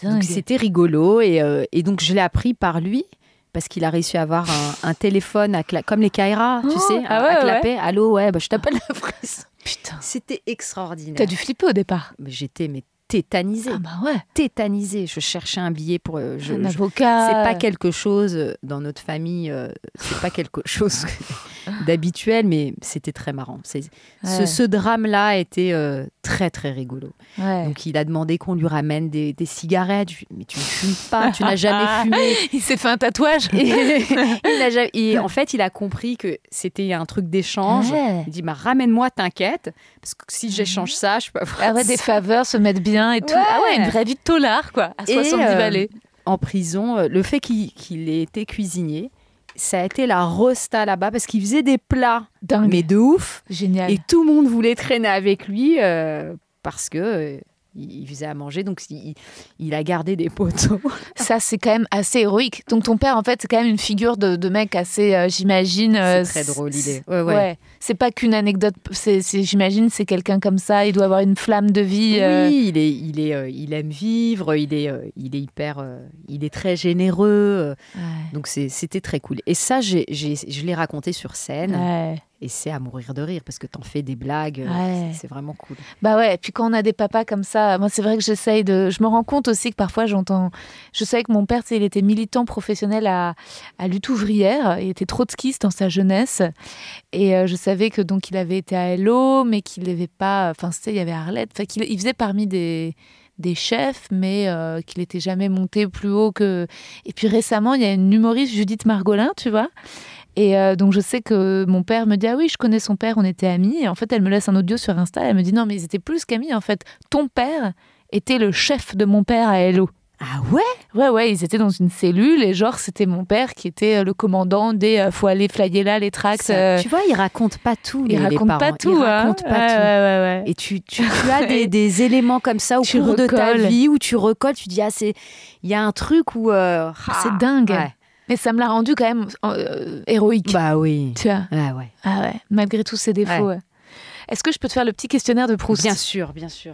Ah, Donc c'était rigolo et, euh, et donc je l'ai appris par lui parce qu'il a réussi à avoir un, un téléphone à comme les Kaira, tu Oh, sais, ah à, ouais, à ouais. clapper. Allô, ouais, bah, je t'appelle la [LAUGHS] presse. Putain. C'était extraordinaire. T'as dû flipper au départ. Mais J'étais mais tétanisée, Ah bah ouais. tétanisée. Je cherchais un billet pour. euh, je- Un avocat. c'est pas quelque chose euh, dans notre famille, euh, c'est pas quelque chose [LAUGHS] [LAUGHS] d'habituel, mais c'était très marrant. Ce, drame-là était euh, très très rigolo. Ouais. Donc il a demandé qu'on lui ramène des, des cigarettes. Je lui ai dit, mais tu ne fumes pas, tu n'as jamais [LAUGHS] fumé. Il s'est fait un tatouage. Et, [LAUGHS] il jamais- et en fait, il a compris que c'était un truc d'échange. Ouais. Il dit, bah, ramène-moi, t'inquiète, parce que si j'échange ça, je peux avoir Ah ouais, des faveurs, se mettre bien et tout. Ah ouais, une vraie vie de tolard, quoi. À Et, 70 euh, balais. en prison. euh, Le fait qu'il qu'il ait été cuisinier, ça a été la rosta là-bas parce qu'il faisait des plats, Dingue. mais de ouf. Génial. Et tout le monde voulait traîner avec lui euh, parce que euh, il, faisait à manger, donc il, il a gardé des poteaux. [LAUGHS] Ça, c'est quand même assez héroïque. Donc ton père, en fait, c'est quand même une figure de, de mec assez, euh, j'imagine. euh, c'est très drôle, l'idée. Ouais, ouais. C'est pas qu'une anecdote. C'est, j'imagine, c'est quelqu'un comme ça. Il doit avoir une flamme de vie. euh, Oui, il est, il est, il aime vivre. Il est, il est hyper, il est très généreux. ouais. donc c'était très cool. Et ça, j'ai- je l'ai raconté sur scène. Et c'est à mourir de rire parce que t'en fais des blagues. euh, Ouais. c'est- vraiment cool. Bah ouais, et puis quand on a des papas comme ça, moi c'est vrai que j'essaye de... Je me rends compte aussi que parfois j'entends... Je savais que mon père, il était militant professionnel à, à lutte ouvrière, il était trotskiste dans sa jeunesse, et euh, je savais que donc il avait été à LO, mais qu'il n'avait pas... Enfin, sais, il y avait Arlette, enfin, qu'il il faisait parmi des des chefs, mais euh, qu'il n'était jamais monté plus haut que... Et puis récemment, il y a une humoriste, Judith Margolin, tu vois, et euh, donc je sais que mon père me dit ah oui je connais son père on était amis et en fait elle me laisse un audio sur Insta elle me dit non mais ils étaient plus qu'amis en fait ton père était le chef de mon père à Hello Ah ouais? Ouais ouais ils étaient dans une cellule et genre c'était mon père qui était euh, le commandant des euh, faut aller flyer là les tracts euh, Tu vois, il raconte pas tout. il les- les raconte pas tout Il hein. raconte pas Ouais, tout. ouais, ouais, ouais. Et tu, tu, tu as des, [LAUGHS] des éléments comme ça au Tu cours de ta recolles. vie où tu recolles, tu dis, ah, c'est. Il y a un truc où. euh, ah, c'est dingue ouais. Mais ça me l'a rendu quand même euh, héroïque Bah oui. tu vois Ah ouais. ah ouais malgré tous ses défauts ouais. est-ce que je peux te faire le petit questionnaire de Proust? Bien sûr, bien sûr.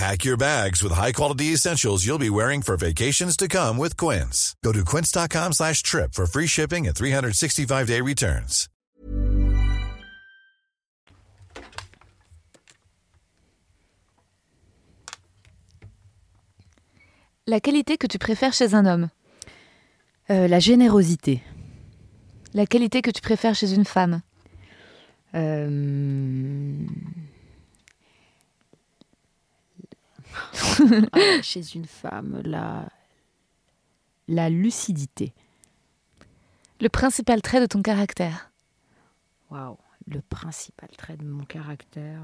Pack your bags with high-quality essentials you'll be wearing for vacations to come with Quince. Go to quince.com slash trip for free shipping and 365-day returns. la qualité que tu préfères chez un homme Euh, la générosité. la qualité que tu préfères chez une femme Euh, [LAUGHS] ah, chez une femme, la, la lucidité. le principal trait de ton caractère Waouh, le principal trait de mon caractère.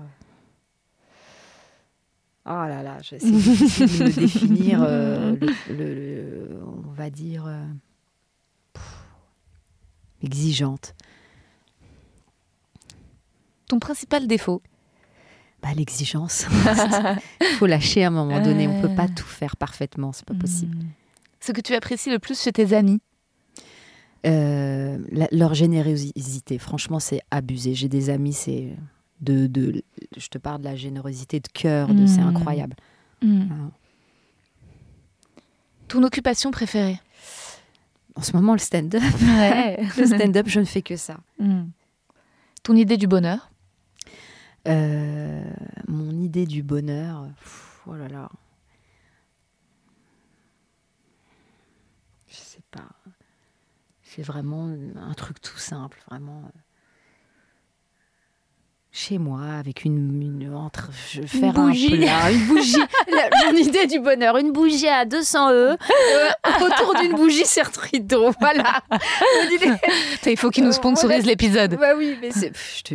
Oh là là, je- difficile de me définir. euh, [LAUGHS] le- le- le- on va dire euh, pff, exigeante. ton principal défaut Bah, l'exigence. [LAUGHS] Il faut lâcher à un moment donné. On peut pas tout faire parfaitement. C'est pas possible. Hmm. Ce que tu apprécies le plus chez tes amis Euh, la- leur générosité, franchement, c'est abusé. J'ai des amis, c'est de, de, je te parle de la générosité de cœur, de, c'est Mm. incroyable. Hmm. Ton occupation préférée En ce moment, le stand-up, Ouais. [LAUGHS] le stand-up, je ne fais que ça. Hmm. Ton idée du bonheur Euh, mon idée du bonheur, oh là là. Je sais pas. C'est vraiment un truc tout simple, vraiment. Euh, Chez moi, avec une, une entre, je vais faire bougie. un plat, [LAUGHS] une bougie. Mon idée du bonheur, une bougie à 200 E. euh, [LAUGHS] autour d'une bougie rideau. Voilà. Il faut qu'il nous sponsorise Voilà. l'épisode. Bah oui, mais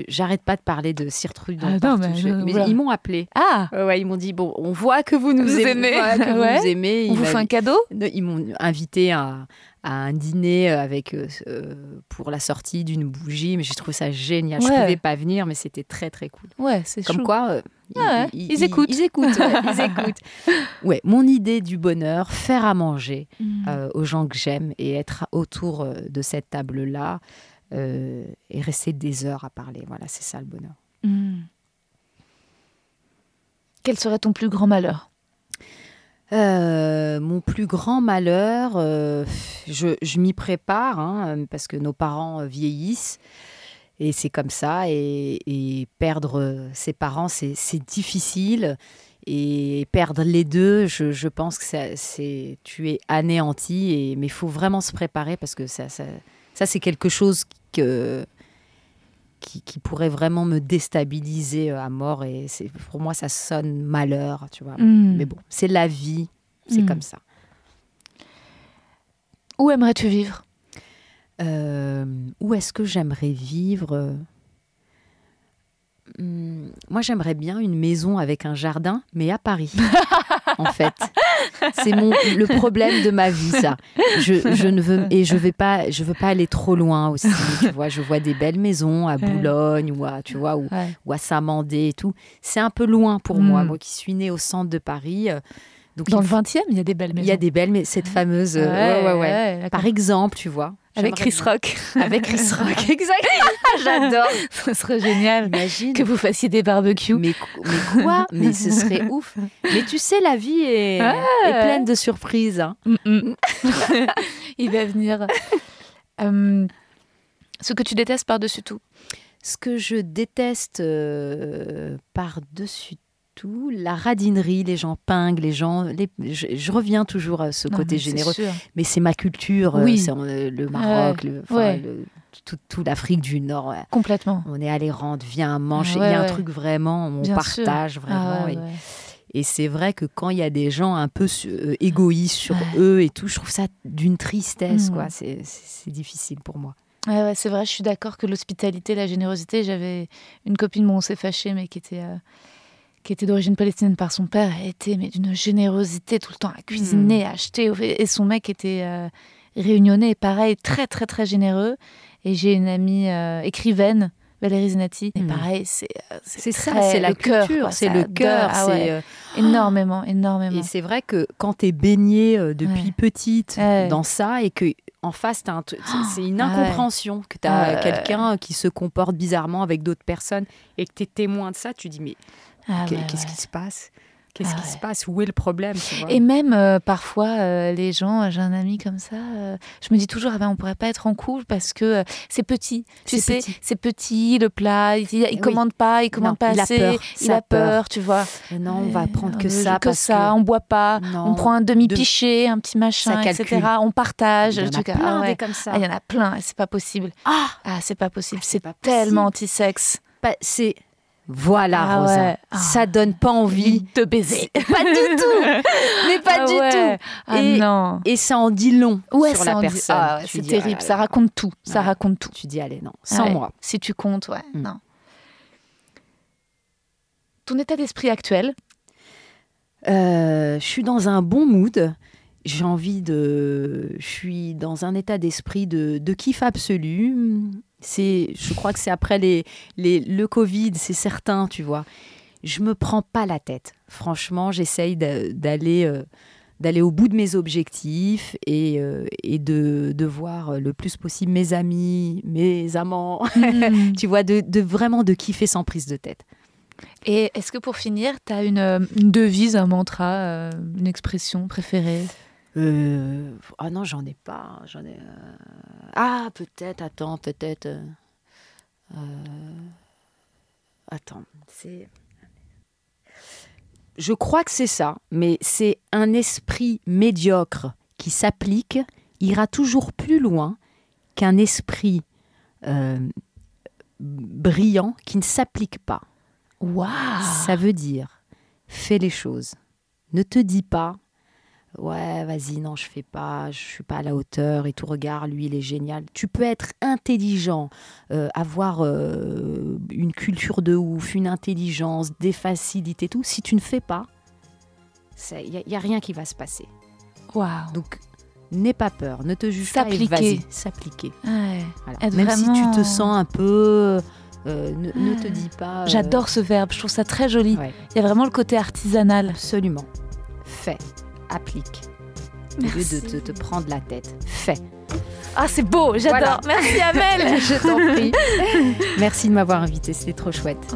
j'arrête pas de parler de Cirtrudon. Ah non, mais Je- mais voilà. ils m'ont appelé. Ah Ouais, ouais, ils m'ont dit bon, on voit que vous nous Vous aimez, [LAUGHS] vous aimez. On Il vous fait un cadeau? Ils m'ont invité à, à un dîner avec euh, euh, pour la sortie d'une bougie, mais j'ai trouvé ça génial. Je Ouais. pouvais pas venir, mais c'était très très cool. Ouais, c'est Comme chou. quoi, euh, Ah ouais, ils écoutent. Ils, écoutent. ouais, [LAUGHS] ils écoutent. Ouais, mon idée du bonheur, faire à manger euh, aux gens que j'aime et être autour euh, de cette table là et rester des heures à parler. Voilà, c'est ça le bonheur. Hmm. Quel serait ton plus grand malheur? Euh, mon plus grand malheur, euh, je, m'y prépare hein, parce que nos parents euh, vieillissent et c'est comme ça. Et, perdre ses parents, c'est difficile. Et perdre les deux, je, pense que c'est tu es anéanti. Mais il faut vraiment se préparer parce que ça, ça, c'est quelque chose que, qui, qui pourrait vraiment me déstabiliser euh, à mort. Et c'est pour moi, ça sonne malheur, tu vois. Hmm. Mais bon, c'est la vie, c'est Mm. comme ça. Où aimerais-tu vivre? Euh, où est-ce que j'aimerais vivre? Hum, Moi, j'aimerais bien une maison avec un jardin, mais à Paris, [LAUGHS] en fait. C'est mon le problème de ma vie, ça. Je, je ne veux et je vais pas, je veux pas aller trop loin aussi. Tu vois, je vois des belles maisons à Boulogne ou à, tu vois, ou, Ouais. ou à Saint-Mandé et tout. C'est un peu loin pour moi, Mm. moi qui suis née au centre de Paris. euh, Donc Dans le faut- 20e, il y a des belles maisons. il y a des belles, mais cette fameuse, ouais, ouais, ouais. d'accord. Par exemple, tu vois. Avec Chris bien- Rock. [LAUGHS] Avec Chris Rock, [LAUGHS] exact. J'adore. [LAUGHS] Ce serait génial Imagine. que vous fassiez des barbecues. Mais, quoi? Mais ce serait ouf. Mais tu sais, la vie est, est pleine de surprises. hein. Mm, mm. il va venir. Euh, ce que tu détestes par-dessus tout? Ce que je déteste euh, par-dessus tout, la radinerie, les gens pinguent, les gens. les- je, je reviens toujours à ce Non, côté mais généreux. Mais c'est ma culture. euh, Oui. c'est, euh, le Maroc, le, Ouais. le- tout, tout l'Afrique du Nord. Complètement. On est allé rendre, viens, mange. Il y a un truc vraiment, on Bien sûr. partage vraiment. Ah et- c'est vrai que quand il y a des gens un peu euh, égoïstes sur Ouais. eux et tout, je trouve ça d'une tristesse, Mm. quoi. C'est, difficile pour moi. Ouais, ouais, c'est vrai, je suis d'accord que l'hospitalité, la générosité, j'avais une copine, bon, on s'est fâché, mais qui était, euh, qui était d'origine palestinienne par son père, était mais d'une générosité tout le temps à cuisiner, à acheter, et son mec était euh, réunionnais, pareil, très très très généreux. Et j'ai une amie euh, écrivaine, Valérie Zinati, et Mm. pareil, c'est euh, C'est ça, c'est la culture, c'est le cœur. ah c'est, ouais, euh, énormément, énormément. Et c'est vrai que quand tu es baignée depuis Ouais. petite Ouais. dans ça et que en face, un c'est- une [GASPS] Ah ouais. incompréhension que tu as quelqu'un qui se comporte bizarrement avec d'autres personnes et que tu es témoin de ça, tu dis mais Ah ouais, qu'est-ce ouais. qui se passe? Qu'est-ce Ah qui ouais. se passe? Où est le problème tu vois? Et même euh, parfois, euh, les gens, j'ai un ami comme ça, euh, je me dis toujours, ah ben, on pourrait pas être en couple parce que euh, c'est petit. Tu C'est sais, petit. c'est petit, le plat, il, il Oui. commande pas, il commande Non, pas il a assez, peur, il a a peur. peur, tu vois. Non, on va prendre que Euh, ça que parce ça, on boit pas, Non, on prend un demi-piché, un petit machin, etc. On partage. il y en a plein ah des comme ça. Il y en a plein, c'est pas possible. Ah, Ah, c'est pas possible, c'est tellement anti-sexe. C'est voilà Ah Rosa, ouais. Ah. ça donne pas envie. de baiser. Pas du [LAUGHS] tout, mais pas Ah du ouais. tout. Ah Et- non. Et ça en dit long Ouais, sur la dit- personne. c'est terrible, ça raconte tout, ça raconte tout. Tu dis allez non, sans moi. Si tu comptes, ouais, Mm. non. Ton état d'esprit actuel Euh, je suis dans un bon mood. J'ai envie de. Je suis dans un état d'esprit de, de kiff absolu. C'est, je crois que c'est après les, les, le Covid, c'est certain, tu vois. Je me prends pas la tête. Franchement, j'essaye d'a- d'aller euh, d'aller au bout de mes objectifs et, euh, et de, de voir le plus possible mes amis, mes amants. Mm. [LAUGHS] tu vois, de, de vraiment de kiffer sans prise de tête. Et est-ce que pour finir, tu as une, une devise, un mantra, euh, une expression préférée? Euh, ah non, j'en ai pas. J'en ai. euh, Ah, peut-être. Attends, peut-être. euh, Attends, c'est. Je crois que c'est ça, mais c'est un esprit médiocre qui s'applique ira toujours plus loin qu'un esprit brillant qui ne s'applique pas. Waouh Ça veut dire, fais les choses. Ne te dis pas, ouais, vas-y, non, je fais pas, je suis pas à la hauteur et tout. Regarde, lui, il est génial. Tu peux être intelligent, euh, avoir euh, une culture de ouf, une intelligence, des facilités, tout. Si tu ne fais pas, il n'y a, y a rien qui va se passer. Waouh Donc, n'aie pas peur, ne te juge pas et S'appliquer. vas-y, s'appliquer. Ouais. Voilà. Même si tu te sens un peu, euh, ne, ne te dis pas. euh, J'adore ce verbe, je trouve ça très joli. ouais. Il y a vraiment le côté artisanal. Absolument. Fais, applique. Au lieu de te, te prendre la tête. Fais. Ah, c'est beau, j'adore. Voilà. Merci Amel. [LAUGHS] Je t'en prie. Merci de m'avoir invité, c'était trop chouette.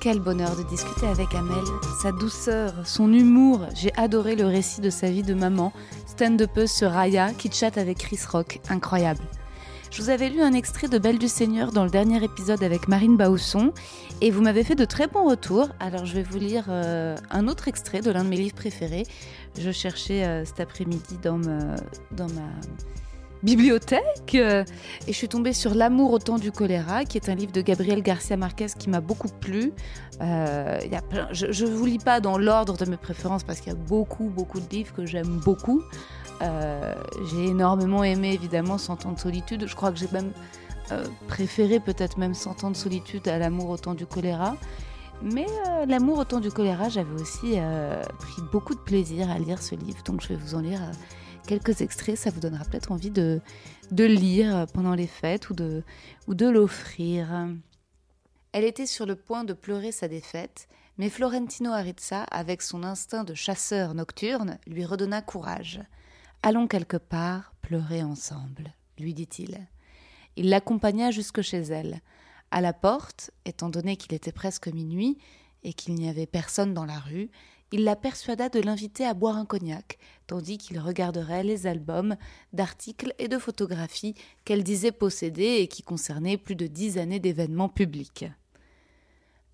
Quel bonheur de discuter avec Amel. Sa douceur, son humour. J'ai adoré le récit de sa vie de maman, stand-upeuse sur Raya, qui chatte avec Chris Rock. Incroyable. Je vous avais lu un extrait de Belle du Seigneur dans le dernier épisode avec Marine Bausson et vous m'avez fait de très bons retours. Alors je vais vous lire euh, un autre extrait de l'un de mes livres préférés. Je cherchais euh, cet après-midi dans, ma- bibliothèque et je suis tombée sur L'amour au temps du choléra, qui est un livre de Gabriel Garcia Marquez qui m'a beaucoup plu. Euh, y a je ne vous lis pas dans l'ordre de mes préférences parce qu'il y a beaucoup, beaucoup de livres que j'aime beaucoup. Euh, j'ai énormément aimé évidemment Cent ans de solitude. Je crois que j'ai même euh, préféré peut-être même Cent ans de solitude à L'amour au temps du choléra. Mais euh, L'amour au temps du choléra, j'avais aussi pris beaucoup de plaisir à lire ce livre, donc je vais vous en lire quelques extraits. Ça vous donnera peut-être envie de, de lire pendant les fêtes ou de, l'offrir. Elle était sur le point de pleurer sa défaite, mais Florentino Arizza, avec son instinct de chasseur nocturne, lui redonna courage. Allons quelque part pleurer ensemble, lui dit-il. Il l'accompagna jusque chez elle. À la porte, étant donné qu'il était presque minuit et qu'il n'y avait personne dans la rue, il la persuada de l'inviter à boire un cognac, tandis qu'il regarderait les albums d'articles et de photographies qu'elle disait posséder et qui concernaient plus de dix années d'événements publics.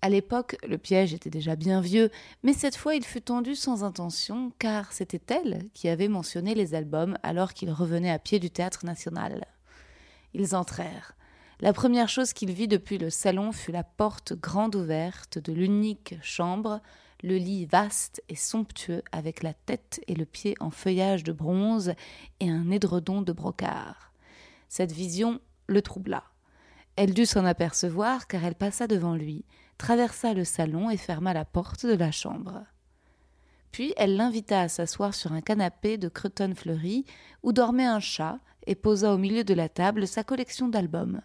À l'époque, le piège était déjà bien vieux, mais cette fois il fut tendu sans intention, car c'était elle qui avait mentionné les albums alors qu'il revenait à pied du théâtre national. Ils entrèrent. La première chose qu'il vit depuis le salon fut la porte grande ouverte de l'unique chambre, le lit vaste et somptueux avec la tête et le pied en feuillage de bronze et un édredon de brocart. Cette vision le troubla. Elle dut s'en apercevoir car elle passa devant lui, traversa le salon et ferma la porte de la chambre. Puis elle l'invita à s'asseoir sur un canapé de cretonne fleurie où dormait un chat et posa au milieu de la table sa collection d'albums.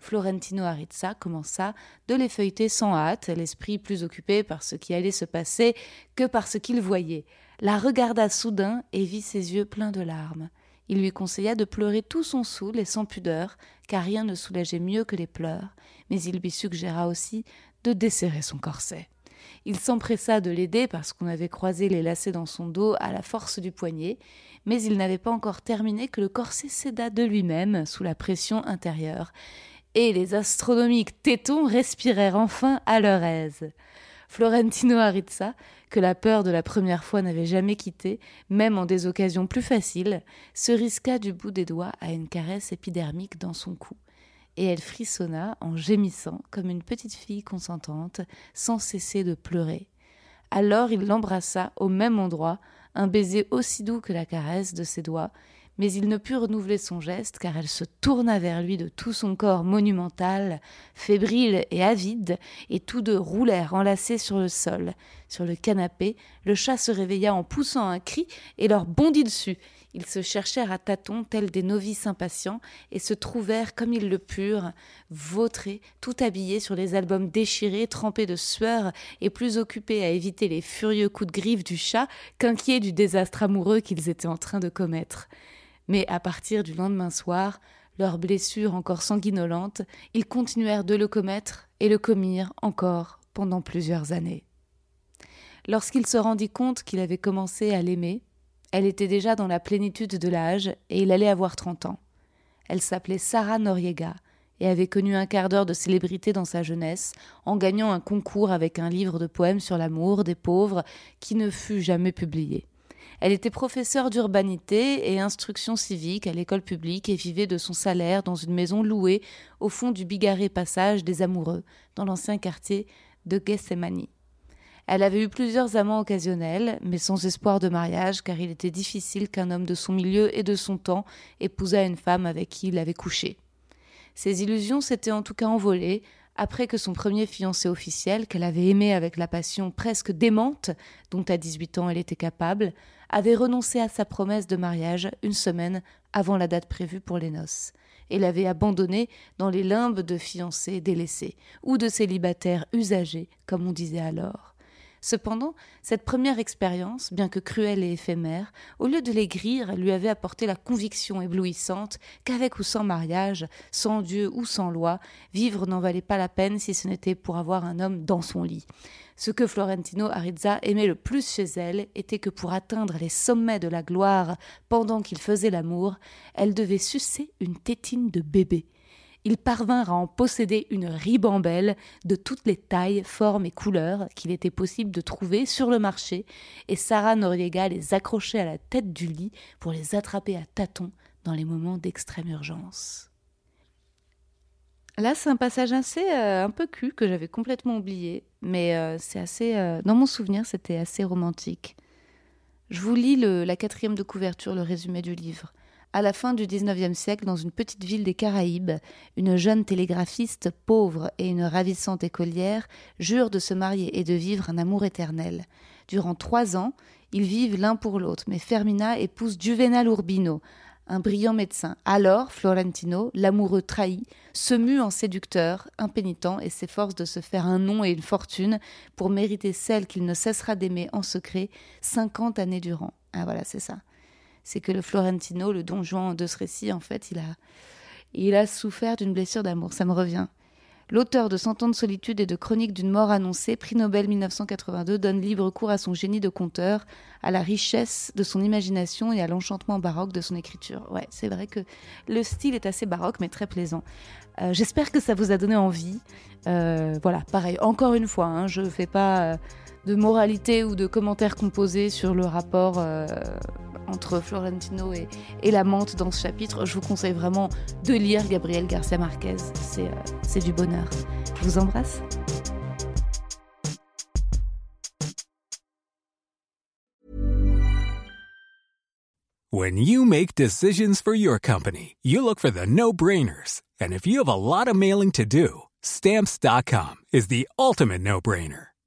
Florentino Arizza commença de les feuilleter sans hâte, l'esprit plus occupé par ce qui allait se passer que par ce qu'il voyait, la regarda soudain et vit ses yeux pleins de larmes. Il lui conseilla de pleurer tout son soul et sans pudeur, car rien ne soulageait mieux que les pleurs, mais il lui suggéra aussi de desserrer son corset. Il s'empressa de l'aider parce qu'on avait croisé les lacets dans son dos à la force du poignet, mais il n'avait pas encore terminé que le corset céda de lui-même sous la pression intérieure, et les astronomiques tétons respirèrent enfin à leur aise. Florentino Arizza, que la peur de la première fois n'avait jamais quitté, même en des occasions plus faciles, se risqua du bout des doigts à une caresse épidermique dans son cou et elle frissonna en gémissant comme une petite fille consentante, sans cesser de pleurer. Alors il l'embrassa au même endroit, un baiser aussi doux que la caresse de ses doigts, mais il ne put renouveler son geste car elle se tourna vers lui de tout son corps monumental, fébrile et avide, et tous deux roulèrent enlacés sur le sol. Sur le canapé, le chat se réveilla en poussant un cri et leur bondit dessus. Ils se cherchèrent à tâtons tels des novices impatients et se trouvèrent, comme ils le purent, vautrés, tout habillés sur les albums déchirés, trempés de sueur et plus occupés à éviter les furieux coups de griffe du chat qu'inquiets du désastre amoureux qu'ils étaient en train de commettre. Mais à partir du lendemain soir, leurs blessures encore sanguinolentes, ils continuèrent de le commettre et le commirent encore pendant plusieurs années. Lorsqu'il se rendit compte qu'il avait commencé à l'aimer, elle était déjà dans la plénitude de l'âge et il allait avoir trente ans. Elle s'appelait Sarah Noriega et avait connu un quart d'heure de célébrité dans sa jeunesse en gagnant un concours avec un livre de poèmes sur l'amour des pauvres qui ne fut jamais publié. Elle était professeure d'urbanité et instruction civique à l'école publique et vivait de son salaire dans une maison louée au fond du bigarré passage des amoureux, dans l'ancien quartier de Gethsemane. Elle avait eu plusieurs amants occasionnels, mais sans espoir de mariage, car il était difficile qu'un homme de son milieu et de son temps épousât une femme avec qui il avait couché. Ses illusions s'étaient en tout cas envolées après que son premier fiancé officiel, qu'elle avait aimé avec la passion presque démente dont à 18 ans elle était capable, avait renoncé à sa promesse de mariage une semaine avant la date prévue pour les noces, et l'avait abandonné dans les limbes de fiancés délaissés, ou de célibataires usagés, comme on disait alors. Cependant, cette première expérience, bien que cruelle et éphémère, au lieu de l'aigrir, lui avait apporté la conviction éblouissante qu'avec ou sans mariage, sans Dieu ou sans loi, vivre n'en valait pas la peine si ce n'était pour avoir un homme dans son lit. Ce que Florentino Arizza aimait le plus chez elle était que pour atteindre les sommets de la gloire pendant qu'il faisait l'amour, elle devait sucer une tétine de bébé ils parvinrent à en posséder une ribambelle de toutes les tailles, formes et couleurs qu'il était possible de trouver sur le marché, et Sarah Noriega les accrochait à la tête du lit pour les attraper à tâtons dans les moments d'extrême urgence. Là, c'est un passage assez euh, un peu cul que j'avais complètement oublié, mais euh, c'est assez. Euh, dans mon souvenir, c'était assez romantique. Je vous lis la quatrième de couverture, le résumé du livre. À la fin du XIXe siècle, dans une petite ville des Caraïbes, une jeune télégraphiste pauvre et une ravissante écolière jurent de se marier et de vivre un amour éternel. Durant trois ans, ils vivent l'un pour l'autre, mais Fermina épouse Juvenal Urbino, un brillant médecin. Alors, Florentino, l'amoureux trahi, se mue en séducteur, impénitent, et s'efforce de se faire un nom et une fortune pour mériter celle qu'il ne cessera d'aimer en secret cinquante années durant. Ah voilà, c'est ça. C'est que le Florentino, le don Juan de ce récit, en fait, il a, il a souffert d'une blessure d'amour. Ça me revient. L'auteur de Cent ans de solitude et de Chroniques d'une mort annoncée, prix Nobel 1982, donne libre cours à son génie de conteur, à la richesse de son imagination et à l'enchantement baroque de son écriture. Ouais, c'est vrai que le style est assez baroque mais très plaisant. Euh, j'espère que ça vous a donné envie. Euh, voilà, pareil, encore une fois, hein, je ne fais pas euh, de moralité ou de commentaires composés sur le rapport entre Florentino et, et, la menthe dans ce chapitre. Je vous conseille vraiment de lire Gabriel Garcia Marquez. C'est euh, du bonheur. Je vous embrasse. When you make decisions for your company, you look for the no-brainers. And if you have a lot of mailing to do, stamps.com is the ultimate no-brainer.